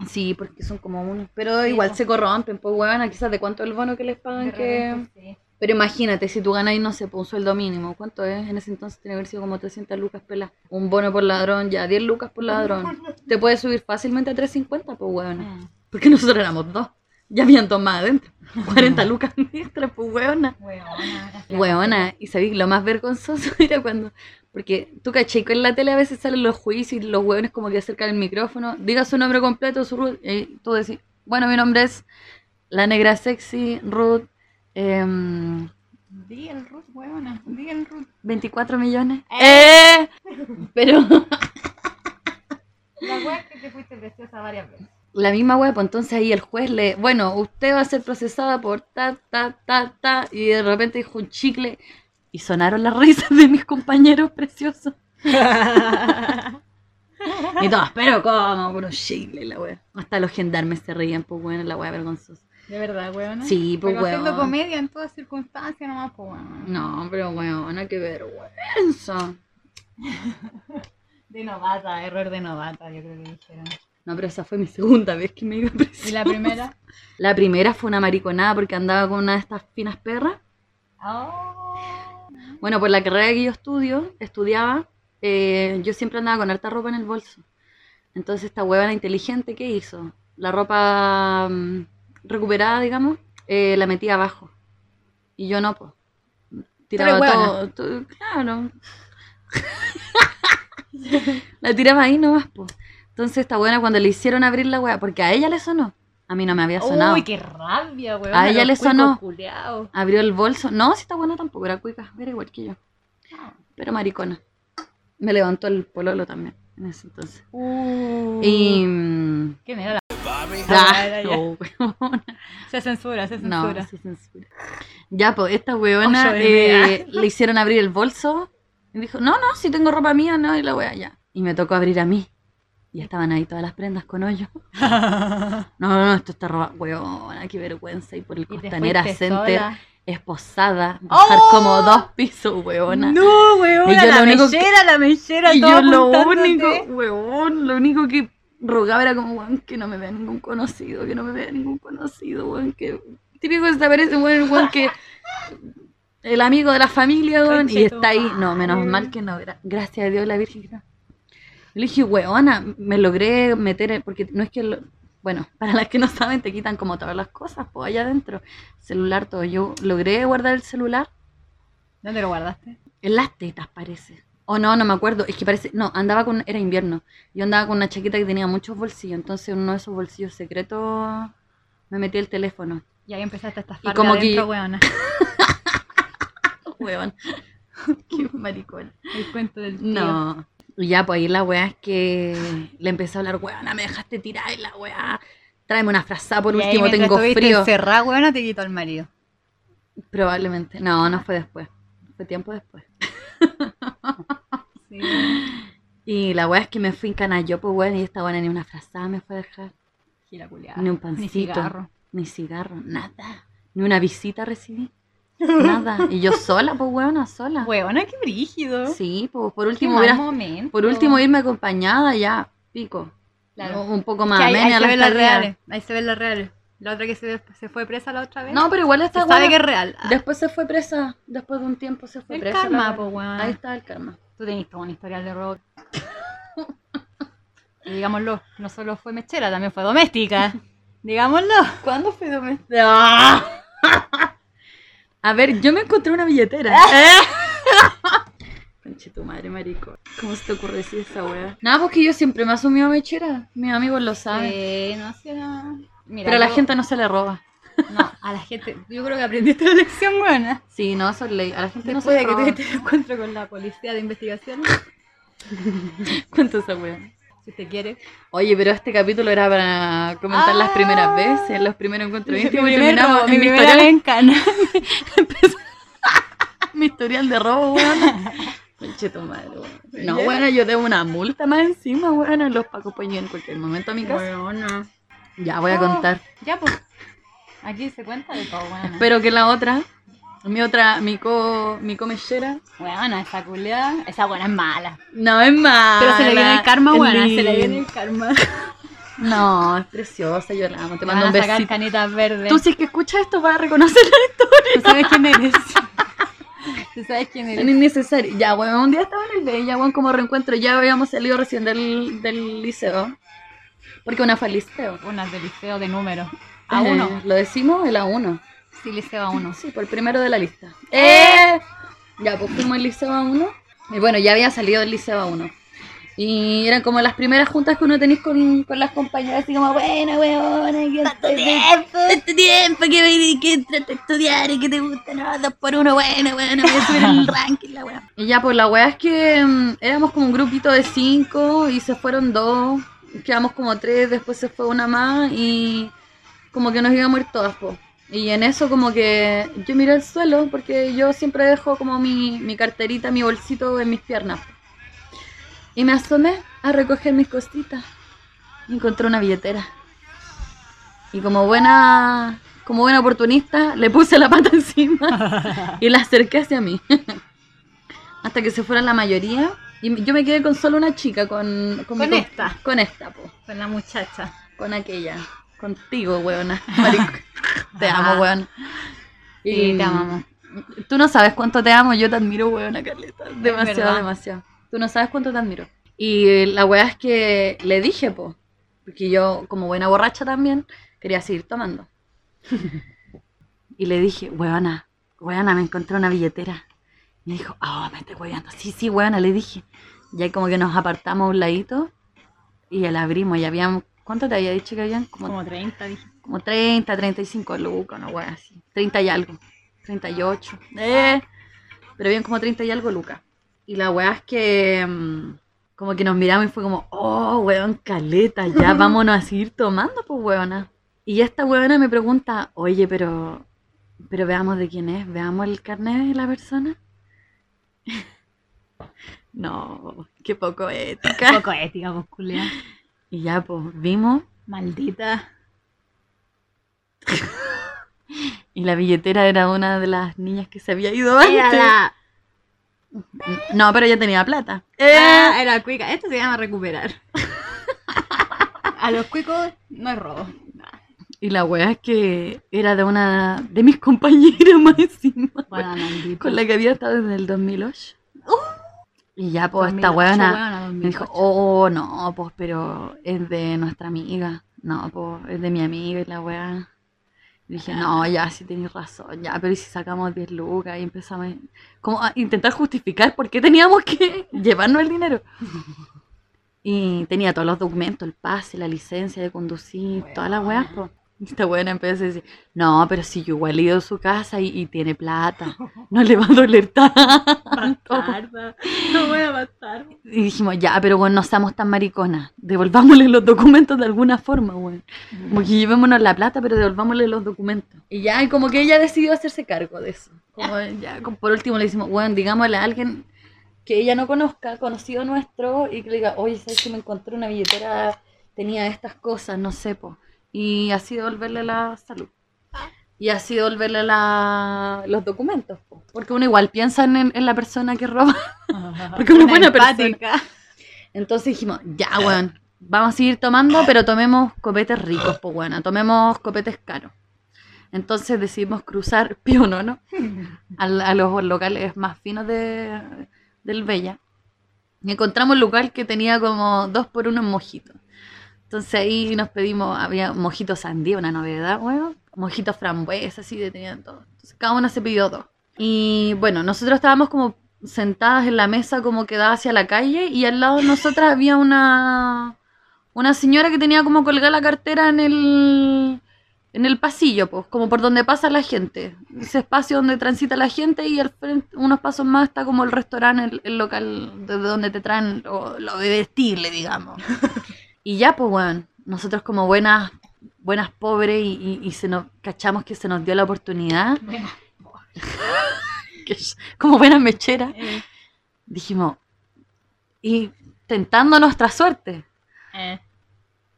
Sí, porque son como unos. Pero Sí, igual se corrompen, pues weón, quizás de cuánto el bono que les pagan De que. sí. Pero imagínate, si tú ganas, no sé, pues, un sueldo mínimo, ¿cuánto es? En ese entonces tiene que haber sido como 300 lucas pela. Un bono por ladrón, ya, 10 lucas por ladrón. [LAUGHS] Te puedes subir fácilmente a 350, pues weón. Mm. Porque nosotros éramos dos. Ya habían dos más adentro. [LAUGHS] 40 lucas extra, pues weona. Weona, Weona, y sabí lo más vergonzoso [LAUGHS] era cuando. Porque tú caché que en la tele a veces salen los juicios y los hueones como que acercan el micrófono. Diga su nombre completo, su Ruth. Y tú decís, bueno, mi nombre es la negra sexy, Ruth. Em, Di el Ruth, weona. Di el Ruth. 24 millones. ¡Eh! Pero La wea que te fuiste preciosa varias veces. la misma wea, pues entonces ahí el juez le. Bueno, usted va a ser procesada por ta, ta, ta, ta. Y de repente dijo un chicle. Y sonaron las risas de mis compañeros preciosos. [LAUGHS] Y todas, pero ¿cómo? Puro chicle la wea. Hasta los gendarmes se reían, pues bueno, la wea vergonzosa. De verdad, weona. Sí, pues Pero haciendo weón. comedia en todas circunstancias nomás, pues weona. No, pero weona, qué vergüenza. [LAUGHS] De novata, error de novata, yo creo que dijeron. No, pero esa fue mi segunda vez que me iba a. ¿Y la primera? La primera fue una mariconada porque andaba con una de estas finas perras. Oh. Bueno, por la carrera que yo estudio, estudiaba, eh, yo siempre andaba con harta ropa en el bolso. Entonces esta huevona inteligente, ¿qué hizo? La ropa mm, recuperada, digamos, eh, la metía abajo. Y yo no, pues. Tiraba todo, Claro. la tiraba ahí nomás, pues. Entonces esta buena cuando le hicieron abrir la hueá, porque a ella le sonó, a mí no me había sonado. Uy, qué rabia, weón. A ella le sonó. Culeado. Abrió el bolso. No, si esta buena tampoco, era cuica, era igual que yo. Pero maricona. Me levantó el pololo también en ese entonces. Uh. Y. ¿Qué me da la... ah, no, weona. Se censura, se No, censura. se censura. Ya, pues esta weona eh, le hicieron abrir el bolso. Y dijo, no, no, si tengo ropa mía, no, y la wea ya. Y me tocó abrir a mí. Y estaban ahí todas las prendas con hoyo. No, [LAUGHS] no, no, esto está robado. Weona, qué vergüenza. Y por el Costanera Center, sola. esposada, bajar ¡Oh! como dos pisos, weona. No, weón, Y yo la lo único que- mellera, la mellera, Y todo yo lo único, weón, lo único que rogaba era como, weón, que no me vea ningún conocido, que no me vea ningún conocido, weón, que... Típico que se aparece, weón, weón, que... El amigo de la familia, weón, y está ahí. No, menos mal que no, gra- gracias a Dios la Virgen. le dije, weona, me logré meter, porque no es que... lo- bueno, [LAUGHS] para las que no saben, te quitan como todas las cosas, pues allá adentro. Celular, todo. Yo logré guardar el celular ¿Dónde lo guardaste? en las tetas parece. O no, no me acuerdo. Es que parece. No, andaba con. Era invierno. Yo andaba con una chaqueta que tenía muchos bolsillos. Entonces, en uno de esos bolsillos secretos me metí el teléfono. Y ahí empezaste a estafar Y como de adentro, que- weona. [LAUGHS] Weón. [LAUGHS] Qué maricón. El cuento del tío. No. Y ya, pues ahí la weá es que le empecé a hablar, weona, me dejaste tirar y la weá. Tráeme una frazada, por Y último tengo frío. encerrada, weona, te quitó al marido. Probablemente. No, no fue después. Fue tiempo después. [LAUGHS] Y la weá es que me fui en Canayopo, weón, y esta weá ni una frazada me fue a dejar. Gira culiada. Ni un Ni pancito. cigarro. Ni cigarro, nada. Ni una visita recibí. Nada. Y yo sola, pues weona, sola. Weona, qué brígido. Sí, pues por último hubiera- por último irme acompañada ya, pico. Claro. Un poco más ahí, ahí amena se la ven las reales. Ahí se ven las reales. La otra que se, se fue presa la otra vez. No, pero igual se esta sabe weona que es real. Después se fue presa, después de un tiempo se fue el presa. karma, po, weona. weón. Ahí está el karma. Tú tenés todo un historial de robo. [LAUGHS] y digámoslo, no solo fue mechera, también fue doméstica. digámoslo. ¿Cuándo fue doméstica? [LAUGHS] A ver, yo me encontré una billetera. [LAUGHS] Conche tu madre, marico. ¿Cómo se te ocurre decir esa weá? Nada, porque yo siempre me he asumido mechera. Mis amigos lo saben. Eh, no sé nada. Mira, Pero a la yo- gente no se le roba. No, a la gente. Yo creo que aprendiste la lección buena. Sí, no, eso es ley. A la gente Después no de se que te, te encuentro con la policía de investigación, Cuenta esa weá. si usted quiere. Oye, pero este capítulo era para comentar las Ah. primeras veces, los primeros encuentros Mi, íntimos y primer terminamos robo, en mi mi historial, encana. [LAUGHS] mi historial de robo, weón. Conche tu madre, weón. No, bueno, yo debo una multa más encima, weón. Los pacos pueden llegar en cualquier momento a mi casa. Bueno, Ya voy a contar. Ya, pues. Aquí se cuenta de todo, bueno. Espero que la otra, mi otra, mi co, mi comellera, Bueno, esa culiada, esa buena es mala. no es mala. Pero se le viene el karma, es buena, se le viene el karma. [LAUGHS] No, es preciosa, yo la amo. Te mando van un a sacar besito. canitas verdes. Tú si es que escuchas esto vas a reconocer la historia. Tú sabes quién eres. Tú sabes quién Es eres. innecesario. Ya, weón, un día estaba en el Bella, weón, como reencuentro. Ya habíamos salido recién del, del liceo. Porque una fue al liceo. Una de liceo de número. A uno. Eh, ¿Lo decimos? El A1. Sí, liceo a uno. Sí, por el primero de la lista. ¡Eh! Ya, pues fuimos al liceo A1. Y bueno, ya había salido del liceo A1. Y eran como las primeras juntas que uno tenés con, con las compañeras, así como, bueno, weona, que tanto tiempo, tanto tiempo que, que entraste a estudiar y que te gusta, no, dos por uno, bueno, bueno, voy a subir el [LAUGHS] ranking, la wea. Y ya, pues la wea es que mm, éramos como un grupito de cinco y se fueron dos, quedamos como tres, después se fue una más y como que nos íbamos a ir todas, po. Y en eso como que yo miré el suelo porque yo siempre dejo como mi, mi carterita, mi bolsito en mis piernas. Y me asomé a recoger mis cositas. Y encontré una billetera. Y como buena, como buena oportunista, le puse la pata [LAUGHS] encima y la acerqué hacia mí. [LAUGHS] Hasta que se fuera la mayoría Y yo me quedé con solo una chica, con... Con mi esta. Con esta, po. Con la muchacha. Con aquella. Contigo, weona. Marico. [LAUGHS] Te amo, weón. Sí, te amamos. Tú no sabes cuánto te amo, yo te admiro, weona, Carlita. Demasiado, demasiado. Tú no sabes cuánto te admiro. Y la weá es que le dije, po. Porque yo, como buena borracha también, quería seguir tomando. [LAUGHS] y le dije, weona, weona, me encontré una billetera. Y me dijo, ah, me estoy. Sí, sí, weona, le dije. Y ahí como que nos apartamos a un ladito y la abrimos y habían, ¿cuánto te había dicho que habían? Como, Como 30, dije. como 30, 35 lucas, una wea así. 30 y algo. 38. Eh, pero habían como 30 y algo lucas. Y la wea es que mm, como que nos miramos y fue como, oh, weón, caleta, ya [LAUGHS] vámonos a seguir tomando, pues weona. Y esta weona me pregunta, oye, pero, pero veamos de quién es, veamos el carnet de la persona. [LAUGHS] no, qué poco ética. Poco ética, pues. Y ya, pues, vimos. Maldita. [LAUGHS] Y la billetera era una de las niñas que se había ido antes. Era la... No, pero ella tenía plata. Ah, era cuica. Esto se llama recuperar. [LAUGHS] A los cuicos no es robo. Y la wea es que era de una de mis [LAUGHS] compañeras más encima. Bueno. Con la que había estado desde el 2008. Y ya, pues, esta 2008, weona weona, me dijo, 2008. oh, no, pues, pero es de nuestra amiga. No, pues, es de mi amiga y la. Y dije, no, ya, sí tenéis razón, ya, pero ¿y si sacamos 10 lucas y empezamos a, como a intentar justificar por qué teníamos que [LAUGHS] llevarnos el dinero? [LAUGHS] Y tenía todos los documentos, el pase, la licencia de conducir, todas las weas, pues. [LAUGHS] Esta buena empezó a decir, no, pero si yo igual he ido a su casa y, y tiene plata, no le va a doler [LAUGHS] tanto. Bastarda. No voy a bastar. Y dijimos, ya, pero bueno, no seamos tan mariconas. Devolvámosle los documentos de alguna forma, weón. Como que llevémonos la plata, pero devolvámosle los documentos. Y ya, y como que ella decidió hacerse cargo de eso. Como ya, como por último le decimos, bueno, digámosle a alguien que ella no conozca, conocido nuestro, y que le diga, oye, ¿sabes que me encontré una billetera, tenía estas cosas, no sé, po. Y así devolverle la salud. Y así devolverle la, los documentos, po. Porque uno igual piensa en, en la persona que roba. [LAUGHS] Porque una buena empática. Entonces dijimos, ya, weón, vamos a seguir tomando, pero tomemos copetes ricos, pues, bueno, tomemos copetes caros. Entonces decidimos cruzar [LAUGHS] Piono, ¿no? Al- a los locales más finos de, del Bella. Y encontramos un local que tenía como dos por uno en mojito. Entonces ahí nos pedimos, había mojito sandía, una novedad, weón. Mojito frambuesa, así de tenían todo. Entonces cada una se pidió dos. Y bueno, nosotros estábamos como sentadas en la mesa como que daba hacia la calle y al lado de nosotras había una una señora que tenía como colgada la cartera en el en el pasillo, pues, como por donde pasa la gente. Ese espacio donde transita la gente y al frente, unos pasos más está como el restaurante, el, local de donde te traen lo, lo digamos. [LAUGHS] y ya, pues, bueno, nosotros como buenas buenas pobres y, y- y se nos cachamos que se nos dio la oportunidad, que [LAUGHS] es como buenas mecheras, Eh, dijimos, y tentando nuestra suerte, eh.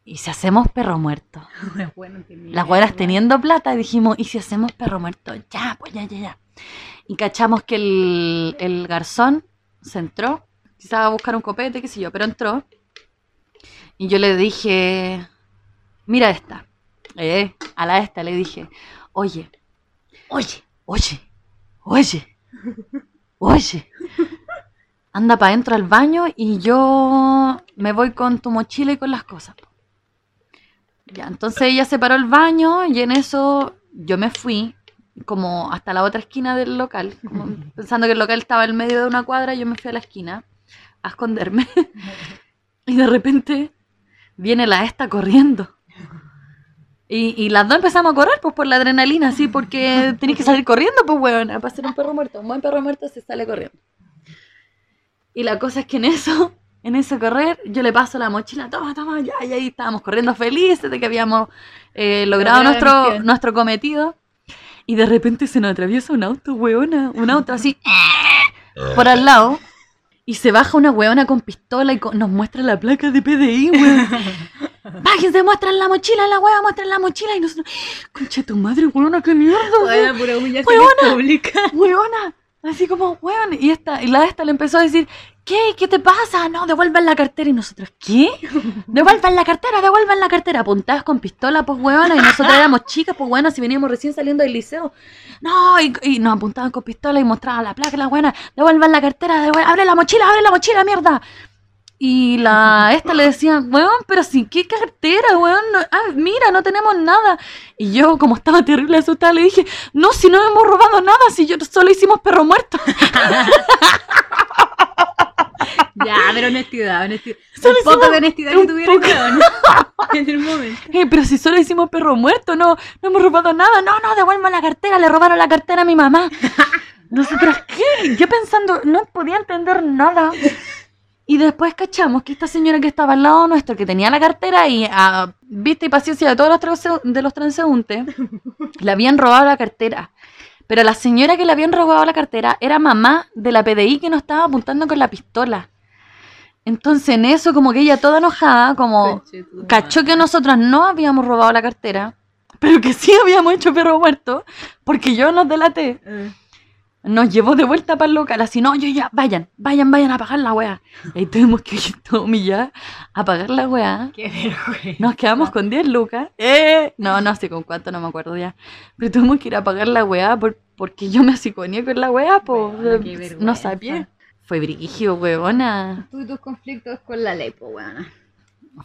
¿y si hacemos perro muerto? [LAUGHS] Bueno, Las güeras teniendo plata, dijimos, ¿y si hacemos perro muerto? Ya, pues ya, ya, ya. Y cachamos que el, el garzón se entró, quizás a buscar un copete, qué sé yo, pero entró. Y yo le dije, mira esta. Eh, a la esta le dije, oye, oye, oye, oye, oye. Anda para adentro al baño y yo me voy con tu mochila y con las cosas. Ya, entonces ella se paró el baño y en eso yo me fui como hasta la otra esquina del local, como [LAUGHS] pensando que el local estaba en medio de una cuadra, yo me fui a la esquina a esconderme [LAUGHS] [LAUGHS] y de repente viene la esta corriendo. Y, y las dos empezamos a correr pues por la adrenalina, así, porque [LAUGHS] tenés que salir corriendo, pues weón, para ser un perro muerto. Un buen perro muerto se sale corriendo. Y la cosa es que en eso, en ese correr, yo le paso la mochila, toma, toma, ya, y ahí estábamos corriendo felices de que habíamos eh, logrado nuestro, nuestro cometido. Y de repente se nos atraviesa un auto, weona, un auto así, [LAUGHS] por al lado. Y se baja una weona con pistola y con- nos muestra la placa de PDI, weón. [LAUGHS] Bájense, muestran la mochila, la weá, muestran la mochila. Y nosotros, concha tu madre, weona, qué mierda. Pura pública. Weona, Así como, weón, y, esta, y la esta le empezó a decir, ¿qué? ¿Qué te pasa? No, devuelvan la cartera. Y nosotros, ¿qué? Devuelvan la cartera, devuelvan la cartera. Apuntadas con pistola, pues weón, y nosotros éramos chicas, pues weón, si veníamos recién saliendo del liceo. No, y, y nos apuntaban con pistola y mostraban la placa, la buena, devuelvan la cartera, devuel- abre la mochila, abre la mochila, mierda. Y la esta le decía, weón, pero sin qué cartera, weón. no- ah, mira, no tenemos nada. Y yo, como estaba terrible asustada, le dije, no, si no hemos robado nada, si yo solo hicimos perro muerto. [LAUGHS] Ya, pero honestidad, honestidad. [LAUGHS] Solo Un poco de honestidad que tuvieron poco. [LAUGHS] en el momento. Eh, pero si solo hicimos perro muerto, no, no hemos robado nada. No, no, devuelvan la cartera, le robaron la cartera a mi mamá. [LAUGHS] Nosotros, ¿qué? Yo pensando, no podía entender nada. Y después cachamos que esta señora que estaba al lado nuestro, que tenía la cartera y a vista y paciencia de todos los, de los transeúntes, le habían robado la cartera. Pero la señora que le habían robado la cartera era mamá de la PDI que nos estaba apuntando con la pistola. Entonces en eso como que ella toda enojada, como cachó que nosotros no habíamos robado la cartera, pero que sí habíamos hecho perro muerto, porque yo nos delaté. Eh, Nos llevó de vuelta para el local, así, no, yo ya, vayan, vayan, vayan a pagar la weá. Y ahí tuvimos que ir todo humillada a pagar la weá. Qué vergüenza. Nos quedamos con 10 lucas. ¡Eh! No, no sé con cuánto, no me acuerdo ya. Pero tuvimos que ir a pagar la weá por- porque yo me asiconé con la weá, pues. Weona, qué no sabía. Fue brigio, weona. Tú y tus conflictos con la ley, pues, weón.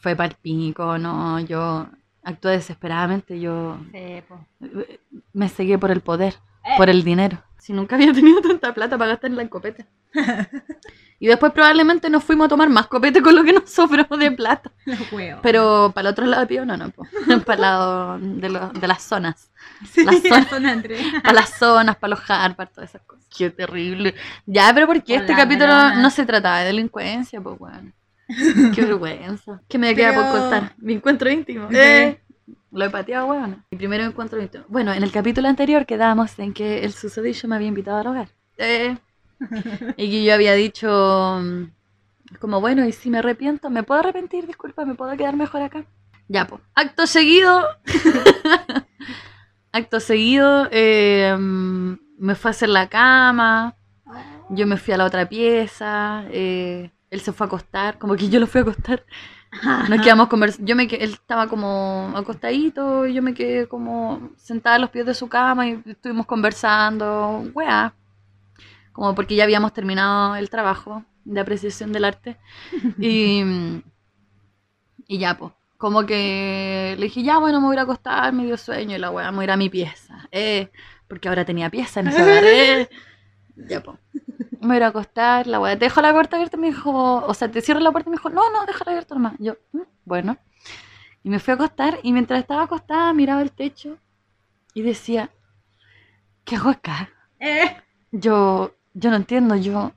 Fue palpico, no, yo actué desesperadamente, yo Sí, me seguí por el poder, por el dinero. Si nunca había [LAUGHS] tenido tanta plata para gastar en la copeta. [LAUGHS] y después probablemente nos fuimos a tomar más copete con lo que nos sobró de plata. [LAUGHS] Los. Pero para el otro lado de Pío no, no, po. para el lado de, lo- de las zonas. Sí, la zona-. Para las zonas, para los para todas esas cosas. Qué terrible. Ya, pero ¿por qué este capítulo Verona. no se trataba de delincuencia? Pues bueno. Qué vergüenza. ¿Qué me queda por Pero- contar? Mi encuentro íntimo. Sí. Eh, Lo he pateado, weón. Mi primer encuentro íntimo. Bueno, en el capítulo anterior quedamos en que el susodicho me había invitado al hogar. Eh. Y que yo había dicho, mm, como bueno, y si me arrepiento, ¿me puedo arrepentir? Disculpa, ¿me puedo quedar mejor acá? Ya, pues. Acto seguido. [LAUGHS] Acto seguido, eh, mm, me fue a hacer la cama. Yo me fui a la otra pieza. eh, él se fue a acostar, como que yo lo fui a acostar. Nos quedamos conversando. Yo me él estaba como acostadito y yo me quedé como sentada a los pies de su cama y estuvimos conversando, weá. Como porque ya habíamos terminado el trabajo de apreciación del arte. [LAUGHS] Y, y ya, pues. Como que le dije, ya, bueno, me voy a acostar, me dio sueño y la weá, me voy a ir a mi pieza. Eh, porque ahora tenía pieza en ese [LAUGHS] hogar. eh. Ya, pues. Me voy a acostar, la weá, te dejo la puerta abierta, me dijo, o sea, te cierro la puerta y me dijo, no, no, déjala abierta nomás. Yo, "Mm, bueno. Y me fui a acostar y mientras estaba acostada miraba el techo y decía, ¿qué hago acá? Eh, Yo, yo no entiendo, yo,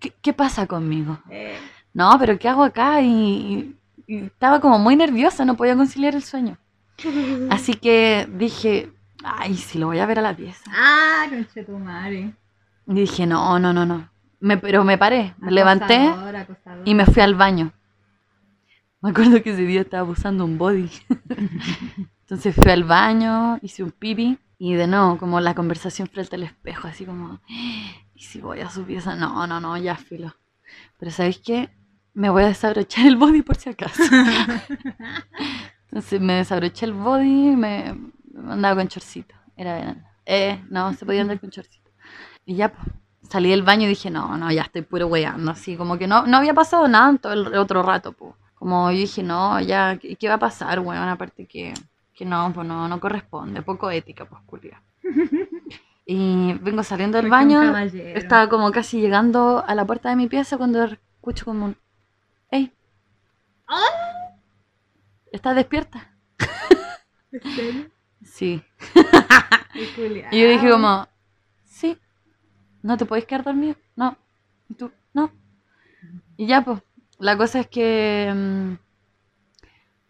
¿qué, qué pasa conmigo? eh. No, pero ¿qué hago acá? Y, y estaba como muy nerviosa, no podía conciliar el sueño. [LAUGHS] Así que dije, ay, si lo voy a ver a la pieza. Ah, conche tu madre. Y dije, no, no, no, no. Me, pero me paré, me levanté Acosador, y me fui al baño. Me acuerdo que ese día estaba usando un body. [LAUGHS] Entonces fui al baño, hice un pipi y de nuevo, como la conversación frente al espejo, así como, ¿y si voy a su pieza? No, no, no, ya filo. Pero ¿sabéis qué? Me voy a desabrochar el body por si acaso. [LAUGHS] Entonces me desabroché el body, me, me andaba con chorcito. Era verano. Eh, no, se podía andar con chorcito. Y ya, pues, salí del baño y dije, no, no, ya estoy puro weyando. Así como que no, no había pasado nada en todo el otro rato, pues. Como yo dije, no, ya, ¿qué, qué va a pasar, weón? Aparte que, que no, pues no, no corresponde, poco ética, pues, culia. [LAUGHS] Y vengo saliendo del Porque baño, estaba como casi llegando a la puerta de mi pieza cuando escucho como un, ¡Ey! ¿Estás despierta? [LAUGHS] ¿En serio? Sí. [LAUGHS] Y yo dije como, ¿no te podéis quedar dormido? No. ¿Y tú? No. Y ya, pues, la cosa es que mm,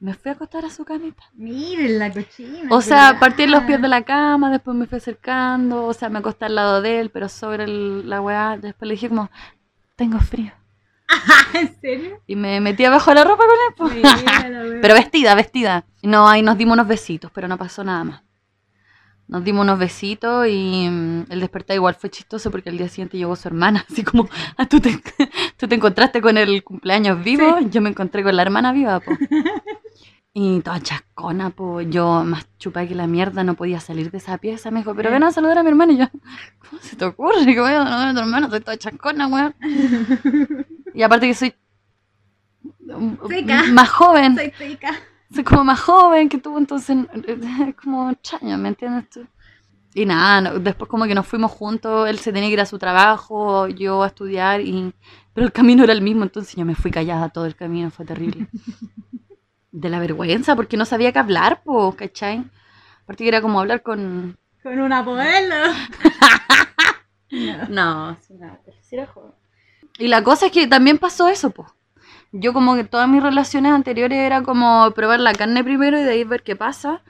me fui a acostar a su camita. Miren la cochina. O sea, partí en los pies de la cama, después me fui acercando, o sea, me acosté al lado de él, pero sobre el- la weá, después le dije como, tengo frío. [LAUGHS] ¿En serio? Y me metí abajo de la ropa con él, pues. Mira. [LAUGHS] Pero vestida, vestida. No, ahí nos dimos unos besitos, pero no pasó nada más. Nos dimos unos besitos y mm, el despertar igual fue chistoso porque al día siguiente llegó su hermana. [LAUGHS] Así como, ah, tú te, [LAUGHS] tú te encontraste con el cumpleaños vivo, yo me encontré con la hermana viva, po. Y toda chascona, po. Yo más chupa que la mierda, no podía salir de esa pieza. Me dijo, pero ven a saludar a mi hermana. Y yo, ¿cómo se te ocurre que voy a saludar a tu hermana? Soy toda chascona, weón. [LAUGHS] Y aparte que soy Seca. más joven. Soy pica. Soy como más joven que tú, entonces es como extraño, ¿me entiendes tú? Y nada, no- después como que nos fuimos juntos, él se tenía que ir a su trabajo, yo a estudiar, y pero el camino era el mismo, entonces yo me fui callada todo el camino, fue terrible. [LAUGHS] De la vergüenza, porque no sabía qué hablar, po, ¿cachai? Aparte que era como hablar con... Con un abuelo. [LAUGHS] No, sí, nada, sí era joven. Y la cosa es que también pasó eso, pues. Yo como que todas mis relaciones anteriores era como probar la carne primero y de ahí ver qué pasa.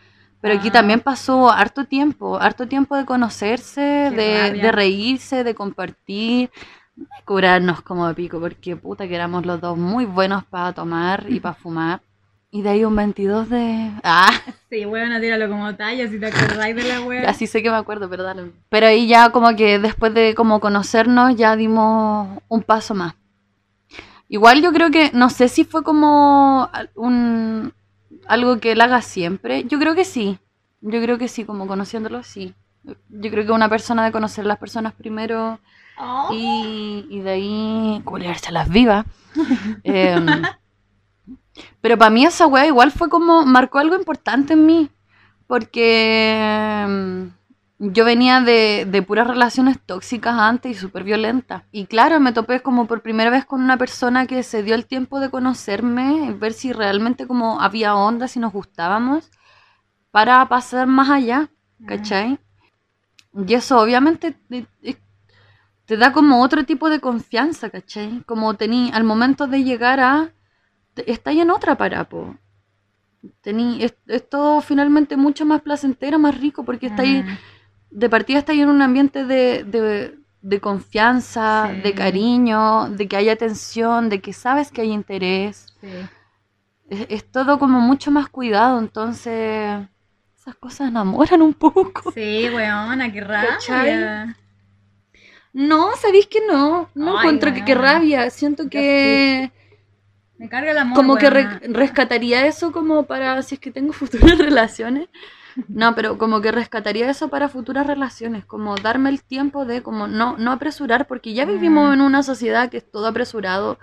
Pero aquí Ah. también pasó harto tiempo, harto tiempo de conocerse, de, reírse, de compartir, de curarnos como de pico, porque puta que éramos los dos muy buenos para tomar y para fumar. Y de ahí un 22 de... Ah, Sí, weón, tíralo como talla si te acordáis de la wea. [LAUGHS] Así sé que me acuerdo, pero dale. Pero ahí ya como que después de como conocernos ya dimos un paso más. Igual yo creo que, no sé si fue como un algo que él haga siempre. Yo creo que sí. Yo creo que sí, como conociéndolo, sí. Yo creo que una persona de conocer a las personas primero Oh. y, y de ahí culiarse a las vivas. [LAUGHS] Em, pero para mí esa weá igual fue como, marcó algo importante en mí, porque em, yo venía de, de puras relaciones tóxicas antes y súper violentas. Y claro, me topé como por primera vez con una persona que se dio el tiempo de conocerme, ver si realmente como había onda, si nos gustábamos, para pasar más allá, ¿cachai? Y eso obviamente te, da como otro tipo de confianza, ¿cachai? Como tení, al momento de llegar a, estáis en otra parapo. Tení, es, es todo finalmente mucho más placentero, más rico, porque estáis, Mm. De partida estáis en un ambiente de, de, de confianza, Sí. de cariño, de que hay atención, de que sabes que hay interés. Sí. Es, es todo como mucho más cuidado, entonces esas cosas enamoran un poco. Sí, weona, qué ¿Cachai? rabia. No, sabéis que no. No Ay, encuentro que qué rabia. Siento que Me carga el amor. como que re- rescataría eso como para si es que tengo [LAUGHS] futuras relaciones. No, pero como que rescataría eso para futuras relaciones, como darme el tiempo de como no no apresurar porque ya vivimos Mm. en una sociedad que es todo apresurado,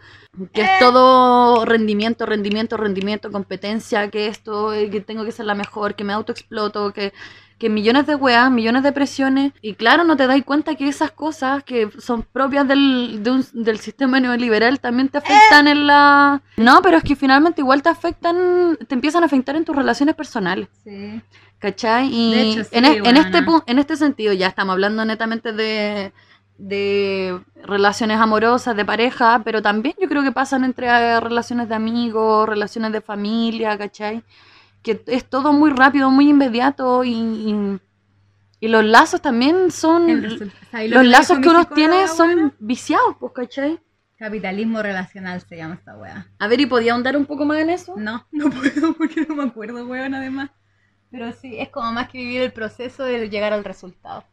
que es todo rendimiento, rendimiento, rendimiento, competencia, que esto, eh, que tengo que ser la mejor, que me autoexploto, que que millones de weas, millones de presiones, y claro, no te das cuenta que esas cosas que son propias del, de un- del sistema neoliberal también te afectan en la... No, pero es que finalmente igual te afectan, te empiezan a afectar en tus relaciones personales, Sí. ¿Cachai? Y De hecho, sí, en, es- en este, en este sentido, ya estamos hablando netamente de, de relaciones amorosas, de pareja, pero también yo creo que pasan entre relaciones de amigos, relaciones de familia, ¿cachai? Que es todo muy rápido, muy inmediato y, y, y los lazos también son... El resu- ¿sabes lo Los lazos que uno tiene son viciados, pues, ¿cachai? Capitalismo relacional se llama esta wea. A ver, ¿y podía ahondar un poco más en eso? No, [LAUGHS] no puedo porque no me acuerdo, weón, además. Pero sí, es como más que vivir el proceso de llegar al resultado.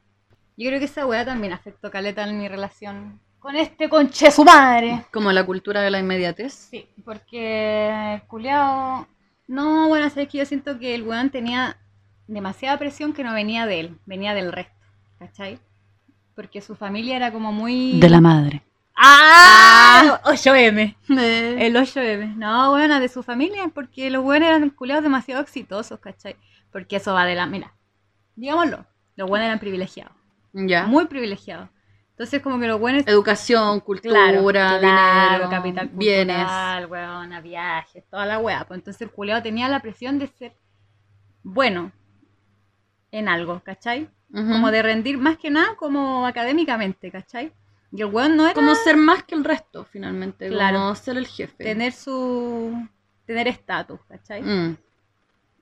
Yo creo que esa weá también afectó caleta en mi relación con este conche su madre. Como la cultura de la inmediatez. Sí, porque culiao. No, bueno, sabes que yo siento que el weón tenía demasiada presión que no venía de él, venía del resto, ¿cachai? Porque su familia era como muy. De la madre. ¡Ah! 8M. Eh, El 8M. No, bueno, de su familia, porque los buenos eran culiados demasiado exitosos, ¿cachai? Porque eso va de la. Mira, digámoslo, los buenos eran privilegiados, ya. muy privilegiados. Entonces, como que los buenos. Educación, cultura, Claro, claro, dinero, capital bienes. cultural, weona, viajes, toda la weá. Pues entonces el culiado tenía la presión de ser bueno en algo, ¿cachai? Ujú. Como de rendir más que nada como académicamente, ¿cachai? Y el weón no era Como ser más que el resto, finalmente. Claro. Como ser el jefe. tener su. tener estatus, ¿cachai? Mm.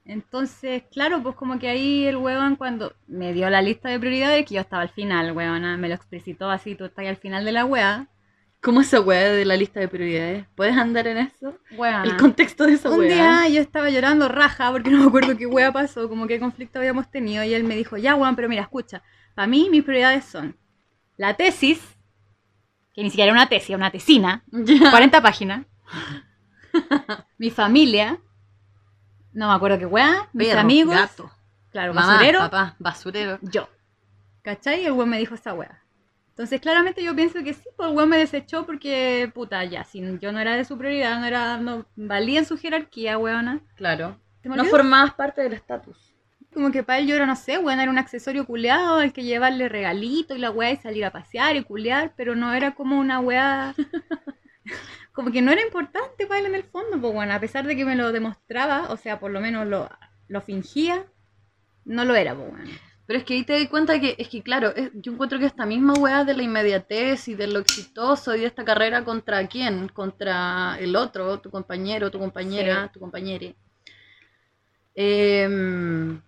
Entonces, claro, pues como que ahí el weón cuando me dio la lista de prioridades, que yo estaba al final, weona, me lo explicitó así, tú estás al final de la wea. ¿Cómo esa weá de la lista de prioridades? ¿Puedes andar en eso? El contexto de esa Un día yo estaba llorando raja porque no me acuerdo qué wea pasó, como qué conflicto habíamos tenido y él me dijo, ya weón, pero mira, escucha, para mí mis prioridades son la tesis, que ni siquiera era una tesis, una tesina, [LAUGHS] Ya. 40 páginas, mi familia, no me acuerdo qué wea, mis Perro, amigos, gato, claro, mamá, basurero, papá, basurero. yo. ¿Cachai? Y el weón me dijo esa wea. Entonces, claramente yo pienso que sí, pues el weón me desechó porque, puta, ya, si yo no era de su prioridad, no era, no valía en su jerarquía, weona. Claro. ¿Te me No formabas parte del estatus. Como que para él yo era, no sé, weón, era un accesorio culeado, el que llevarle regalito y la weá y salir a pasear y culear, pero no era como una weá. [LAUGHS] como que no era importante para él en el fondo, pues bueno, a pesar de que me lo demostraba, o sea, por lo menos lo, lo fingía, no lo era, pues bueno. Pero es que ahí te das cuenta que, es que claro, es- yo encuentro que esta misma weá de la inmediatez y de lo exitoso y de esta carrera contra quién, contra el otro, tu compañero, tu compañera, Sí. tu compañere. Em,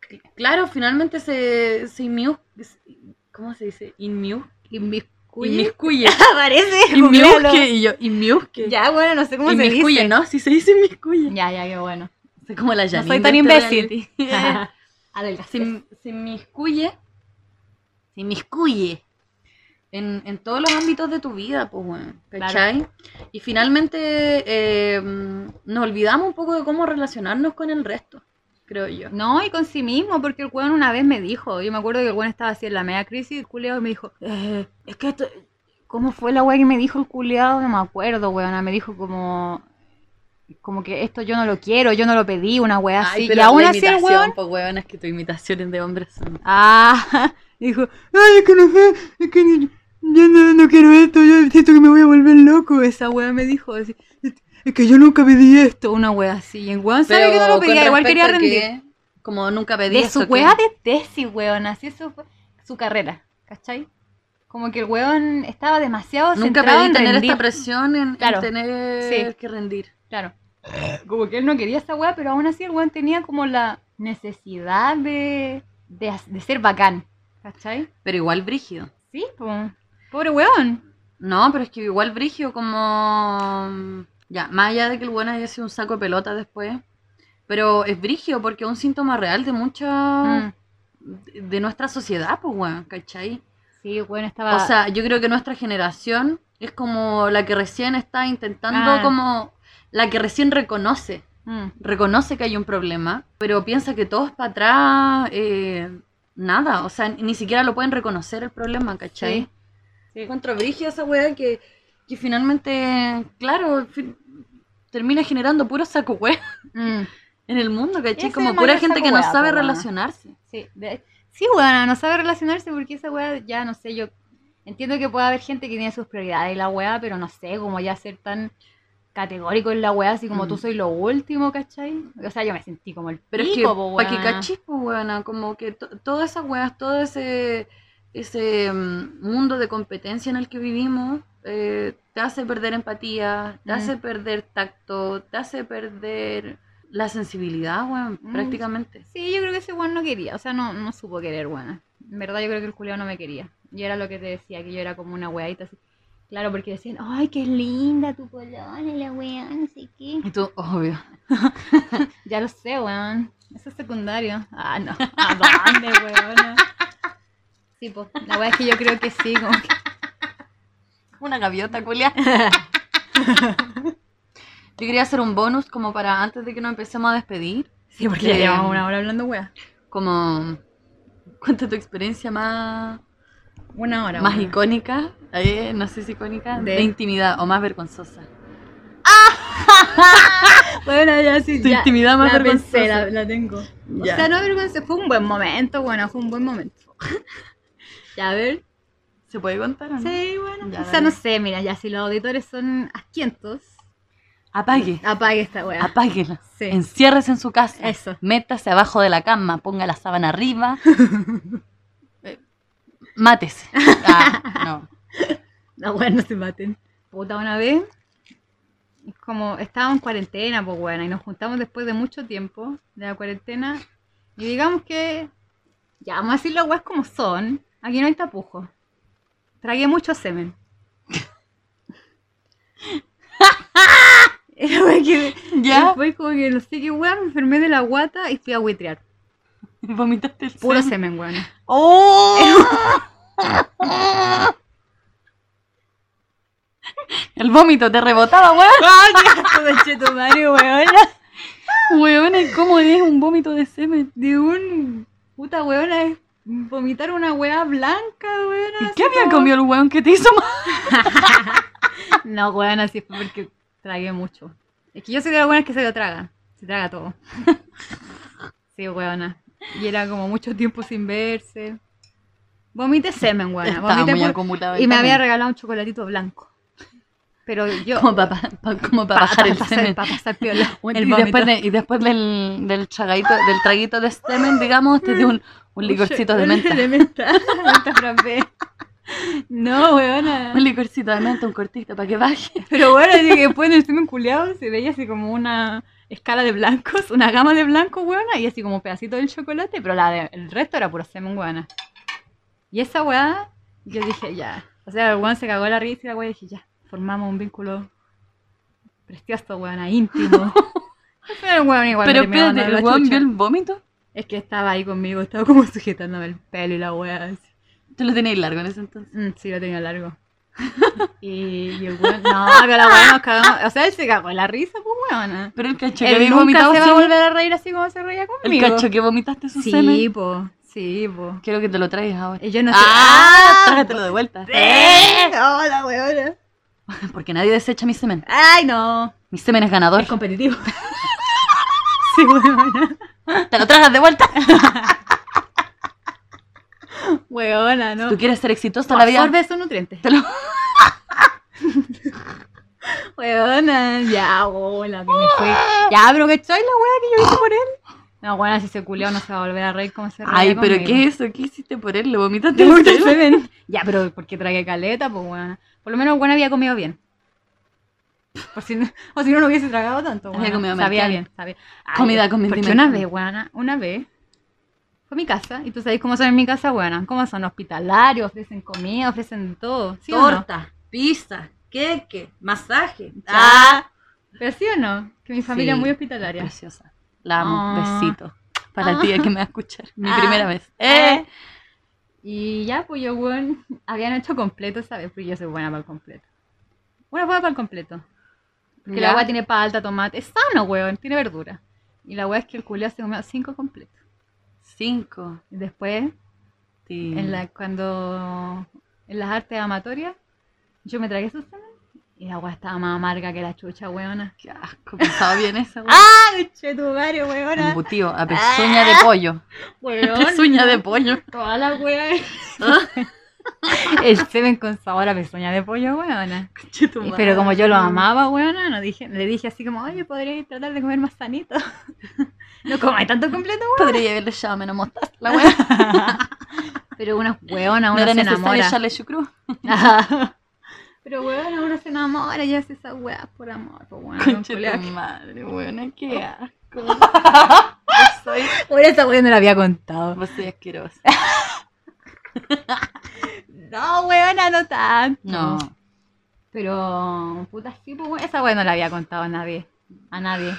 cl- claro, finalmente se, se inmiu- ¿cómo se dice? Inmiu- Inmiscuye. Inmiscuye. [LAUGHS] Aparece, googlealo. y yo, inmiusque. Ya, bueno, no sé cómo se Inmiscuye, dice. ¿no? Si se dice inmiscuye. Ya, ya, qué bueno. Soy como la No Janine soy tan este imbécil. se, [LAUGHS] se inmiscuye, se inmiscuye en, en todos los ámbitos de tu vida, pues, bueno, ¿cachai? Y finalmente eh, nos olvidamos un poco de cómo relacionarnos con el resto, creo yo. No, y con sí mismo, porque el weón una vez me dijo, yo me acuerdo que el weón estaba así en la media crisis, el culeado me dijo, eh, es que esto, ¿cómo fue la weá que me dijo el culeado? No me acuerdo, weona, me dijo como, como que esto yo no lo quiero, yo no lo pedí, una weá así, y aún así el weón, pues, weón, es que tus imitaciones de hombres son... ah, [LAUGHS] dijo, ay, es que no sé, es que yo no, no quiero esto, yo siento que me voy a volver loco, esa weá me dijo, así, es que yo nunca pedí esto, una weá así, y el weón sabe que no lo pedía, igual quería rendir. que, como nunca pedí de su weá de tesis, weón. Así eso fue su carrera, ¿cachai? Como que el weón estaba demasiado Nunca centrado pedí en tener rendir. esta presión en, en Claro. tener Sí. que rendir. Claro. Como que él no quería esa weá, pero aún así el weón tenía como la necesidad de, de, de ser bacán, ¿cachai? Pero igual brígido. Sí, po. Pobre weón. No, pero es que igual brigio como... Ya, más allá de que el bueno haya sido un saco de pelota después. Pero es brigio porque es un síntoma real de mucha... Mm. de- de nuestra sociedad, pues, weón, ¿cachai? Sí, weón estaba... O sea, yo creo que nuestra generación es como la que recién está intentando Ah. como... La que recién reconoce. Mm. Reconoce que hay un problema, pero piensa que todos para atrás... eh, nada, o sea, ni siquiera lo pueden reconocer el problema, ¿cachai? Sí. Sí. Esa weá que, que finalmente, claro, termina generando puro saco Mm. en el mundo, ¿cachai? Como pura gente que no sabe po, relacionarse. Sí, de- sí, no sabe relacionarse porque esa weá ya no sé, yo entiendo que puede haber gente que tiene sus prioridades y la weá, pero no sé, como ya ser tan categórico en la weá, así como Mm. tú soy lo último, ¿cachai? O sea, yo me sentí como el Pero es que, pico, po, para que cachis, weona, como que to- todas esas weas, todo ese, ese mm, mundo de competencia en el que vivimos, eh, te hace perder empatía, te Mm. hace perder tacto, te hace perder la sensibilidad, weón, Mm. prácticamente. Sí, yo creo que ese weón no quería, o sea, no, no supo querer, weona. En verdad yo creo que el culiao no me quería. Y era lo que te decía, que yo era como una weadita así. Claro, porque decían, ay, qué linda tu polola, la weá, no sé qué. Y tú, obvio. [LAUGHS] Ya lo sé, weón. Eso es secundario. Ah, no. ¿A dónde, weón? Sí, pues. La weá es que yo creo que sí, como que. [LAUGHS] Una gaviota, culia. [LAUGHS] Yo quería hacer un bonus como para antes de que nos empecemos a despedir. Sí, porque ya llevamos una hora hablando weá. Como, cuenta tu experiencia más, Una hora. más icónica, eh, no sé si icónica, de, De- intimidad o más vergonzosa. [LAUGHS] Bueno, ya sí. Tu ya, intimidad más la vergonzosa. pensé, la, la tengo. Ya. O sea, no vergüenza, fue un buen momento, bueno, fue un buen momento. Ya, a ver. ¿Se puede contar o no? Sí, bueno. Ya, o sea, dale. no sé, mira, ya si los auditores son asquientos, Apague, apague esta weá. apáguela. Sí. Enciérrese en su casa. Eso. Métase abajo de la cama, ponga la sábana arriba. [LAUGHS] Mátese. Ah, no. [LAUGHS] La weá no se maten. Puta, una vez, es como estábamos en cuarentena, pues bueno, y nos juntamos después de mucho tiempo de la cuarentena. Y digamos que, ya vamos a decir las weas como son. Aquí no hay tapujo. Tragué mucho semen. [LAUGHS] que, ¿Ya? Después como que no sé qué weá, me enfermé de la guata y fui a huitrear. [LAUGHS] Vomitaste el Puro semen, weón. ¡Oh! [LAUGHS] el vómito te rebotaba, weón. ¡Ay, qué madre, weón! Weón, ¿cómo es un vómito de semen? De un... Puta weona es vomitar una weá blanca, weón. ¿Y qué había comido el weón que te hizo mal? [LAUGHS] No, weón, así fue porque tragué mucho. Es que yo soy de las buenas que se lo traga. Se traga todo. [LAUGHS] Sí, weona. Y era como mucho tiempo sin verse. Vomité semen, weona. Vomité muy por- acumulado. Y me había regalado un chocolatito blanco. Pero yo. Como para como pa bajar el semen. Para pasar piola. Y, después de- y después del, del, del traguito de semen, digamos, te dio un, un licorcito de menta. [LAUGHS] De menta. [LAUGHS] menta frappé. No, weona. Un licorcito de menta, un cortito para que baje. Pero bueno, así que después en el semen culeado se veía así como una escala de blancos, una gama de blancos, weona, y así como un pedacito del chocolate, pero la de- el resto era puro semen, weona. Y esa weá, yo dije, ya. O sea, el weón se cagó la risa y la weá dije, ya, formamos un vínculo precioso, weona, íntimo. [LAUGHS] Pero el weón igual Pero espérate, ¿el weón vio el vómito? Es que estaba ahí conmigo, estaba como [LAUGHS] sujetándome el pelo y la weá. así. Tú lo tenías largo en ese entonces. Mm, sí, lo tenía largo. [LAUGHS] y, y el weón, no, que la weá nos cagamos. O sea, él se cagó la risa, pues weona. Pero el cacho que Él nunca se va a volver a reír así como se reía El conmigo. cacho que vomitaste su Sí, semen. po, sí, po. Quiero que te lo traigas ahora. Y yo no sé. ¡Ah! Trágatelo de vuelta. ¡Eh! ¡Hola, weona! [LAUGHS] Porque nadie desecha mi semen. ¡Ay, no! Mi semen es ganador. Es competitivo. sí, weona. Te lo tragas de vuelta. [LAUGHS] Weona, ¿no? Tú quieres ser exitoso en la vida. Absorbe esos nutrientes. Te lo- [LAUGHS] Weona, ya, hola, que me fui. Ya, pero que estoy la wea que yo hice por él. No, weona, si se culió no se va a volver a reír como se reía Ay, pero conmigo. ¿qué es eso? ¿Qué hiciste por él? ¿Le vomitaste semen. Ya, pero porque tragué caleta, pues bueno. Por lo menos bueno había comido bien. Por si no, o si no, no hubiese tragado tanto. Comido Sabía mercal. bien, sabía. Ay, Comida con Porque una vez, weona, una vez fue a mi casa. Y tú sabes cómo son en mi casa, weona. Cómo son hospitalarios, ofrecen comida, ofrecen todo. ¿Sí o no? Torta, pizza, queque, masaje. Ah. Pero sí o no, que mi familia Sí. es muy hospitalaria. Preciosa. La amo. Ah. Besito. Para Ah. ti que me va a escuchar. Mi Ah. primera vez. Eh. ¡Eh! Y ya, pues yo, weón, habían hecho completo, ¿sabes? Porque yo soy buena para el completo. Una buena para el completo. Que Ya. la agua tiene palta, tomate. Es sano, weón, tiene verdura. Y la weá es que el culiao se comió cinco completos. Cinco. Y después, Sí. en la, cuando en las artes amatorias, yo me tragué esos semen y la weá estaba más amarga que la chucha, weona. Qué asco. Pensaba bien esa. weón. ¡Ah! ¡Che tu madre, weona! Embutido. A pezuña de pollo. Weón. Pezuña de pollo. Toda la weá. [LAUGHS] el semen con sabor a pezuña de pollo, weona. Pero como yo lo amaba, weona, no dije, le dije así como, oye, podría tratar de comer más sanito. [LAUGHS] no comáis tanto completo, Podría haberle echado menos mostaza. La weón. [LAUGHS] Pero una weona, No uno era se enamora. echarle chucrú. Pero weona, uno se enamora y hace esas weas por amor, pues weona. Madre, weón. Qué asco. Yo soy. Por esa wea no la había contado. Vos soy asquerosa. [LAUGHS] No, weona, no tanto. No. Pero, puta, sí, pues weona, esa wea no la había contado a nadie. A nadie.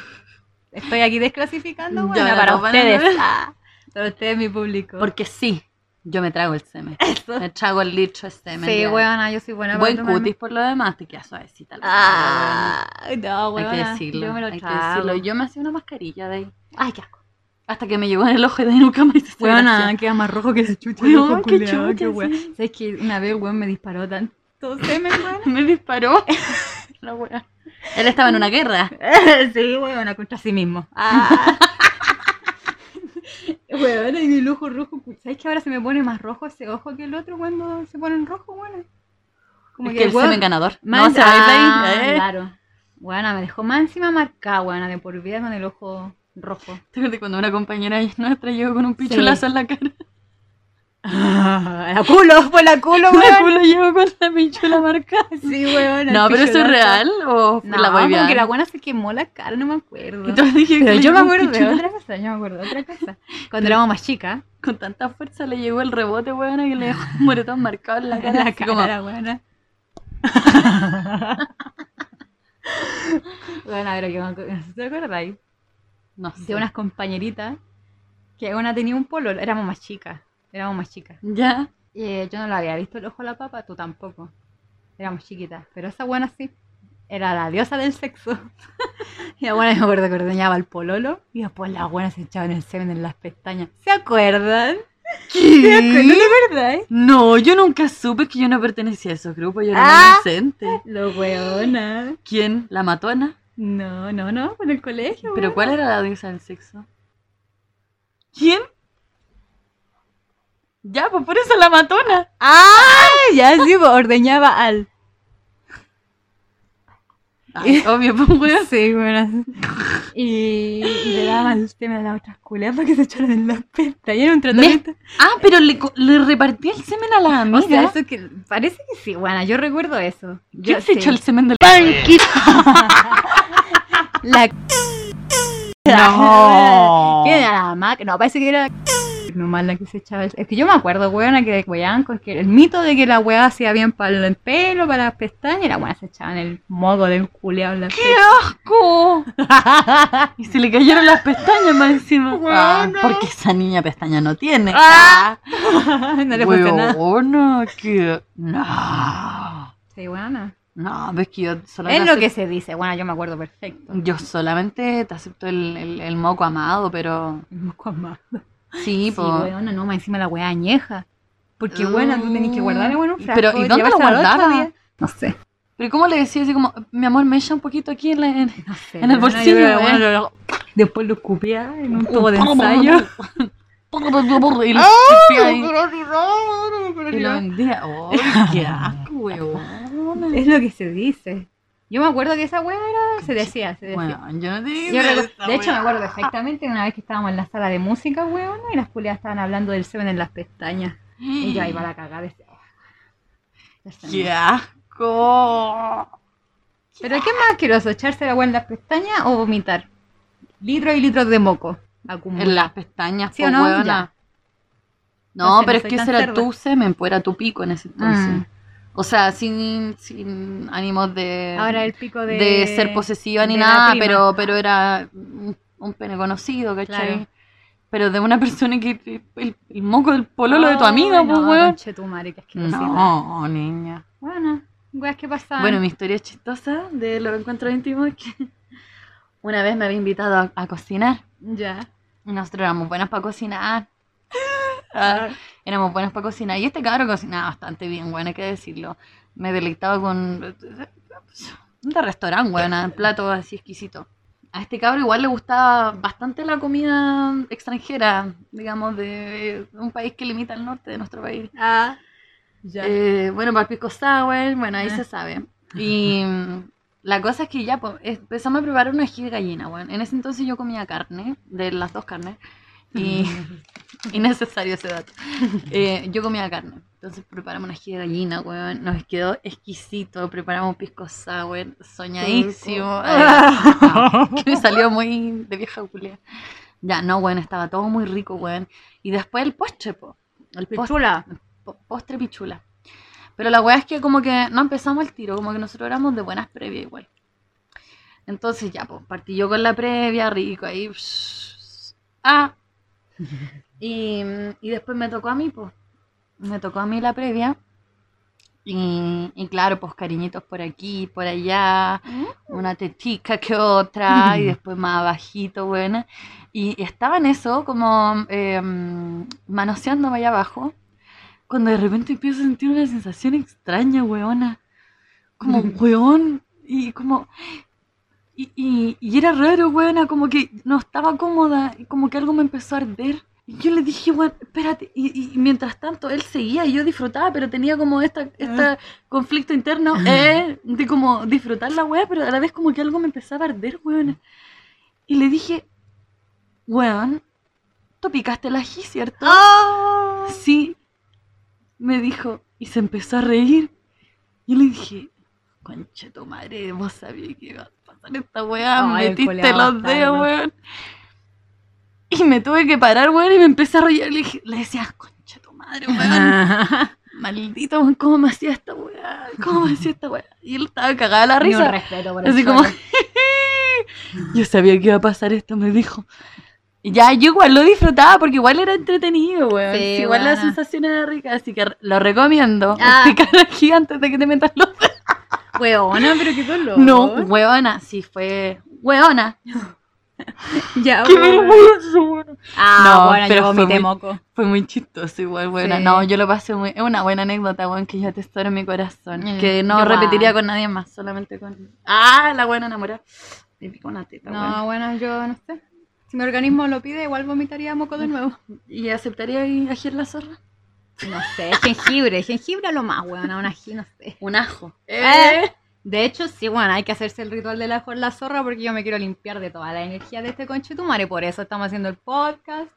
Estoy aquí desclasificando, weona, para ustedes. ¿no? Ah, para ustedes, mi público. Porque sí, yo me trago el semen. Me trago el litro de semen. Sí, weona, yo soy buena Buen para cutis por lo demás, te queda suavecita la Ah, no, weona. Hay weona. que decirlo. Yo me lo hay que trago. decirlo. Yo me hacía una mascarilla de ahí. Ay, qué asco. Hasta que me llegó en el ojo y de nunca me hice gracia. queda más rojo que la chucha. Weón, el ojo qué chucha, qué sí. ¿Sabes que una vez el weón me disparó tanto [LAUGHS] semen, weón? Me disparó. [LAUGHS] la wea. Él estaba en una guerra. [LAUGHS] sí, weona, contra sí mismo. Ah. weona, y el ojo rojo. ¿Sabes que ahora se me pone más rojo ese ojo que el otro cuando se pone en rojo, weona? es que el weón- semen ganador. Más- no se Ah, ahí. ¿eh? Claro. Weona, me dejó más encima marcada, weona, de por vida con el ojo rojo. [LAUGHS] ¿Te acuerdas cuando una compañera nuestra llegó con un pichulazo en la cara? la culo, fue la culo, [LAUGHS] La weón. culo llegó con la pichula marcada. [LAUGHS] Sí, weón. No, pero eso es real o No, la boy que la buena se quemó la cara, no me acuerdo. Y todos dijeron Pero yo me acuerdo de otra cosa, yo me acuerdo de otra cosa. Cuando éramos más chicas, Con tanta fuerza le llegó el rebote, weón, que le dejó un moretón marcado en la cara. la así como, cara, weona. Bueno, a ver, ¿qué- ¿te acordáis? No sé. De unas compañeritas que una tenía un polo, éramos más chicas, éramos más chicas. Ya. Eh, yo no la había visto el ojo a la papa, tú tampoco. Éramos chiquitas, pero esa buena sí. Era la diosa del sexo. [LAUGHS] y la buena me acuerdo que ordeñaba el pololo y después las buenas se echaban el semen en las pestañas. ¿Se acuerdan? ¿Se acuerdan de verdad? eh? No, yo nunca supe que yo no pertenecía a esos grupos, yo era Ah. inocente. Lo weona. ¿Quién? ¿La matona? No, no, no, en el colegio. ¿Pero cuál era la diosa del sexo? ¿Quién? Ya, pues por eso la matona. ¡Ah! Ya sí, pues, ordeñaba al. Ay, obvio, pues weón. Sí, bueno. Y, y le daban el semen a las otras culeas para que se echaran en las pestañas. Era un tratamiento. Ah, pero le, co- le repartía el semen a O sea, eso que parece que sí, bueno, yo recuerdo eso. Yo ¿Quién se sí. echó el semen del La [LAUGHS] No. [LAUGHS] ¿Qué era la Mac? No, parece que era nomás la que se echaba el... Es que yo me acuerdo, weona, que weón, con que el mito de que la weá hacía bien para el pelo, para las pestañas, y la weá se echaba en el modo del culeado en la ¡Qué asco! [LAUGHS] Y se le cayeron las pestañas más encima. Ah, porque esa niña pestaña no tiene. Ah. [LAUGHS] no le nada. Que... No. Sí, weona. No, ves que yo solo Es lo que se dice, bueno, yo me acuerdo perfecto. Yo solamente te acepto el, el, el moco amado, pero... El moco amado. Sí, Sí, pues... weona, no, más encima la weá añeja. Porque, bueno, tú tenés que guardarla, bueno, un Pero, frasco, ¿y dónde otro guardaba? No sé. Pero ¿cómo le decía así como, mi amor, me echa un poquito aquí en la... en- No sé. En el bolsillo, bueno, lo- Después lo escupía en un tubo de ensayo. [LAUGHS] Y lo ¡Ah! Y lo vendía. [LAUGHS] ¡Ay, qué asco, huevona! Es lo que se dice. Yo me acuerdo que esa weá era, se decía, se decía. Bueno, yo no te Yo recuerdo- de hecho, me acuerdo perfectamente una vez que estábamos en la sala de música, weón, y las culias estaban hablando del semen en las pestañas. Y yo ahí para la cagada. decía, "Ah, este no". ¡Qué asco! Pero ¿qué más asqueroso? ¿Echarse la weá en las pestañas o vomitar? Litros y litros de moco. En las pestañas, ¿Sí po, o no? huevona. Ya. No, Entonces, pero es que ese era tu semen, pues era tu pico en ese entonces. Mm. O sea, sin, sin ánimos de, Ahora el pico de... de ser posesiva ni nada, pero, pero era un, un pene conocido, ¿cachai? Claro. Pero de una [LAUGHS] persona que el, el moco del pololo de tu amiga, pues, weón. No, niña. Bueno, weas que. Bueno, mi historia chistosa de los encuentros íntimos es que [LAUGHS] una vez me había invitado a, a cocinar. Ya. Nosotros éramos buenas para cocinar. [LAUGHS] Ah, éramos buenas para cocinar. Y este cabro cocinaba bastante bien, bueno, hay que decirlo. Me deleitaba con. De restaurante, buena, plato así exquisito. A este cabro igual le gustaba bastante la comida extranjera, digamos, de un país que limita al norte de nuestro país. Ah. Ya. Eh, bueno, para el pisco sour, bueno, ahí Ah. se sabe. Y la cosa es que ya pues, empezamos a preparar una ají de gallina, bueno. En ese entonces yo comía carne, de las dos carnes. Y [LAUGHS] innecesario ese dato. Eh, yo comía carne. Entonces preparamos una ají de gallina, weón. Nos quedó exquisito. Preparamos pisco sour, soñadísimo. [LAUGHS] Que me salió muy de vieja culea. Ya, no, weón, estaba todo muy rico, weón. Y después el postre, po. El postre Pichula. postre pichula. Pero la weá es que como que no empezamos el tiro, como que nosotros éramos de buenas previas igual. Entonces ya, pues partí yo con la previa, rico ahí. psh, ah. [LAUGHS] Y, y después me tocó a mí, pues. Me tocó a mí la previa. Y, y claro, pues cariñitos por aquí, por allá, una tetica que otra, y [LAUGHS] después más abajito, buena. Y estaba en eso, como eh, manoseándome allá abajo, cuando de repente empiezo a sentir una sensación extraña, weona. Como, weón, y como... Y, y, y era raro, weona, como que no estaba cómoda, y como que algo me empezó a arder. Y yo le dije, weón, espérate. Y, y mientras tanto él seguía y yo disfrutaba, pero tenía como esta, este conflicto interno eh, de como disfrutar la weá, pero a la vez como que algo me empezaba a arder, weona. Y le dije, weón, tú picaste el ají, ¿cierto? Sí, me dijo, y se empezó a reír. Y le dije, concha tu madre, vos sabías que iba a pasar esta weá, el metiste los dedos, weón. Y me tuve que parar, weón, y me empecé a reír. Le, dije, le decía, concha tu madre, weón. [LAUGHS] Maldito, weón, ¿cómo me hacía esta weá? ¿Cómo me hacía esta weá? Y él estaba cagada la Ni un risa. respeto por el Así como. [LAUGHS] Yo sabía que iba a pasar esto, me dijo. Ya, yo igual lo disfrutaba porque igual era entretenido, weón. Sí, Sí, igual la sensación era rica, así que lo recomiendo. Ah. Aquí antes de que te metas los. Weona, pero qué dolor. No, weona, sí fue. Weona. ya, Qué vergüenza. Ah, No, bueno, pero yo fue muy- moco. Fue muy chistoso igual, buena. Sí. No, yo lo pasé muy... Es una buena anécdota, weón, que yo atesoro en mi corazón. Mm, que no repetiría con nadie más, solamente con... Ah, la buena enamorada. Me picó una teta, No, bueno, yo no sé. Si mi organismo lo pide, igual vomitaría moco de nuevo. [LAUGHS] ¿Y aceptaría en la zorra? No sé, jengibre. Jengibre a lo más, weona, un ají, no sé. Un ajo. ¿Eh? De hecho, sí, bueno, hay que hacerse el ritual del ajo en la zorra porque yo me quiero limpiar de toda la energía de este conchetumare. Por eso estamos haciendo el podcast.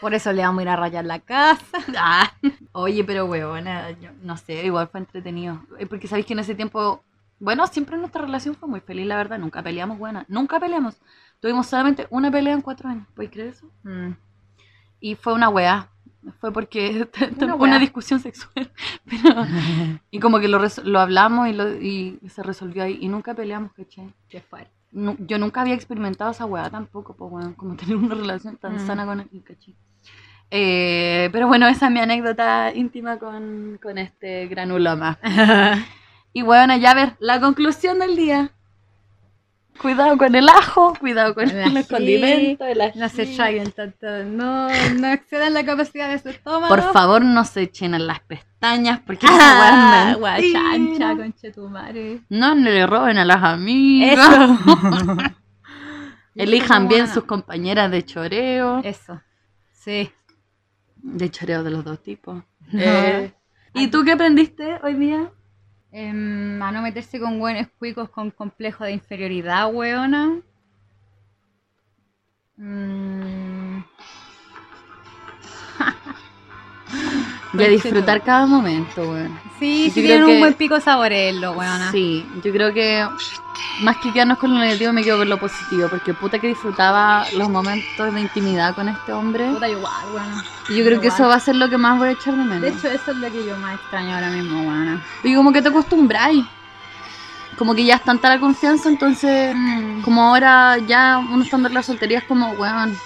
Por eso le vamos a ir a rayar la casa. [LAUGHS] Ah. Oye, pero yo no sé, igual fue entretenido. Eh, Porque sabéis que en ese tiempo... Bueno, siempre nuestra relación fue muy feliz, la verdad. Nunca peleamos, buena. Nunca peleamos. Tuvimos solamente una pelea en cuatro años. ¿Puedes creer eso? Mm. Y fue una weá. Fue porque [LAUGHS] Una una discusión sexual. [LAUGHS] Pero- y como que lo, lo hablamos y, lo- y se resolvió ahí. Y nunca peleamos, ¿cachai? Qué fuerte. Nu- yo nunca había experimentado esa weá tampoco, pues weón. Como [LAUGHS] tener una relación tan Mm. sana con el ¿cachai? Eh, pero bueno, esa es mi anécdota íntima con, con este granuloma. Y bueno, ya a ver, la conclusión del día. Cuidado con el ajo, cuidado con El los condimentos, el ají. No se traguen tanto, no, no excedan la capacidad de su estómago. Por favor, no se echen en las pestañas porque Ah, mentira. guachancha, conchetumare. No le roben a las amigas. Eso. [LAUGHS] Elijan bien sus compañeras de choreo. Eso. Sí. De choreo de los dos tipos. Eh, ¿Y tú qué aprendiste hoy día? Em, a no meterse con buenos cuicos con complejo de inferioridad, weona. Mm, [LAUGHS] Y a disfrutar cada momento, weón. sí, si tienen que- un buen pico saborelo, weona. Sí, yo creo que más que quedarnos con lo negativo, me quedo con lo positivo. Porque puta que disfrutaba los momentos de intimidad con este hombre. Puta igual, weona. Y yo creo que eso va a ser lo que más voy a echar de menos. De hecho, eso es lo que yo más extraño ahora mismo, weona. Y como que te acostumbráis. Como que ya es tanta la confianza, entonces, como ahora ya uno estando en la soltería es como, weón,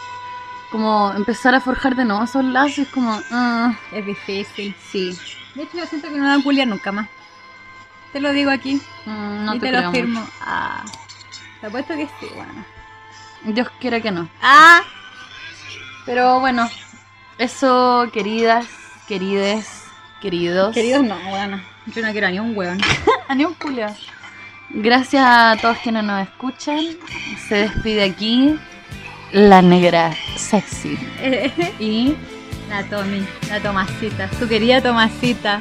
como empezar a forjar de nuevo esos lazos, como, ah, Es difícil. sí, De hecho, yo siento que no van a culiar nunca más. Te lo digo aquí. mm, no y te, lo firmo. mucho. Ah. Te apuesto que sí, weona. Dios quiera que no. Ah. Pero bueno, eso, queridas, querides, queridos. Queridos no, weona. Yo no quiero ni un weón. [LAUGHS] Ni un culiao. Gracias a todos quienes nos escuchan. Se despide aquí la negra sexy. [LAUGHS] Y La Tommy, la Tomasita, su querida Tomasita.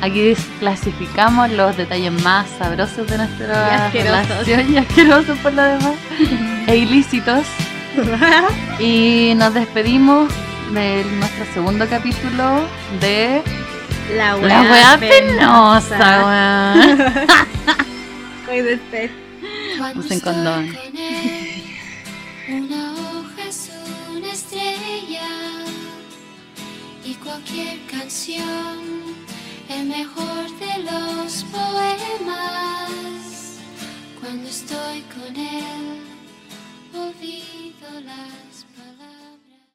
aquí clasificamos los detalles más sabrosos de Y nuestra asquerosos. relación y asquerosos por lo demás. [LAUGHS] e ilícitos. [LAUGHS] Y nos despedimos de nuestro segundo capítulo de La La wea penosa. Puede ser. Cuando Usen condón. Una hoja es una estrella y cualquier canción el mejor de los poemas. Cuando estoy con él, olvido las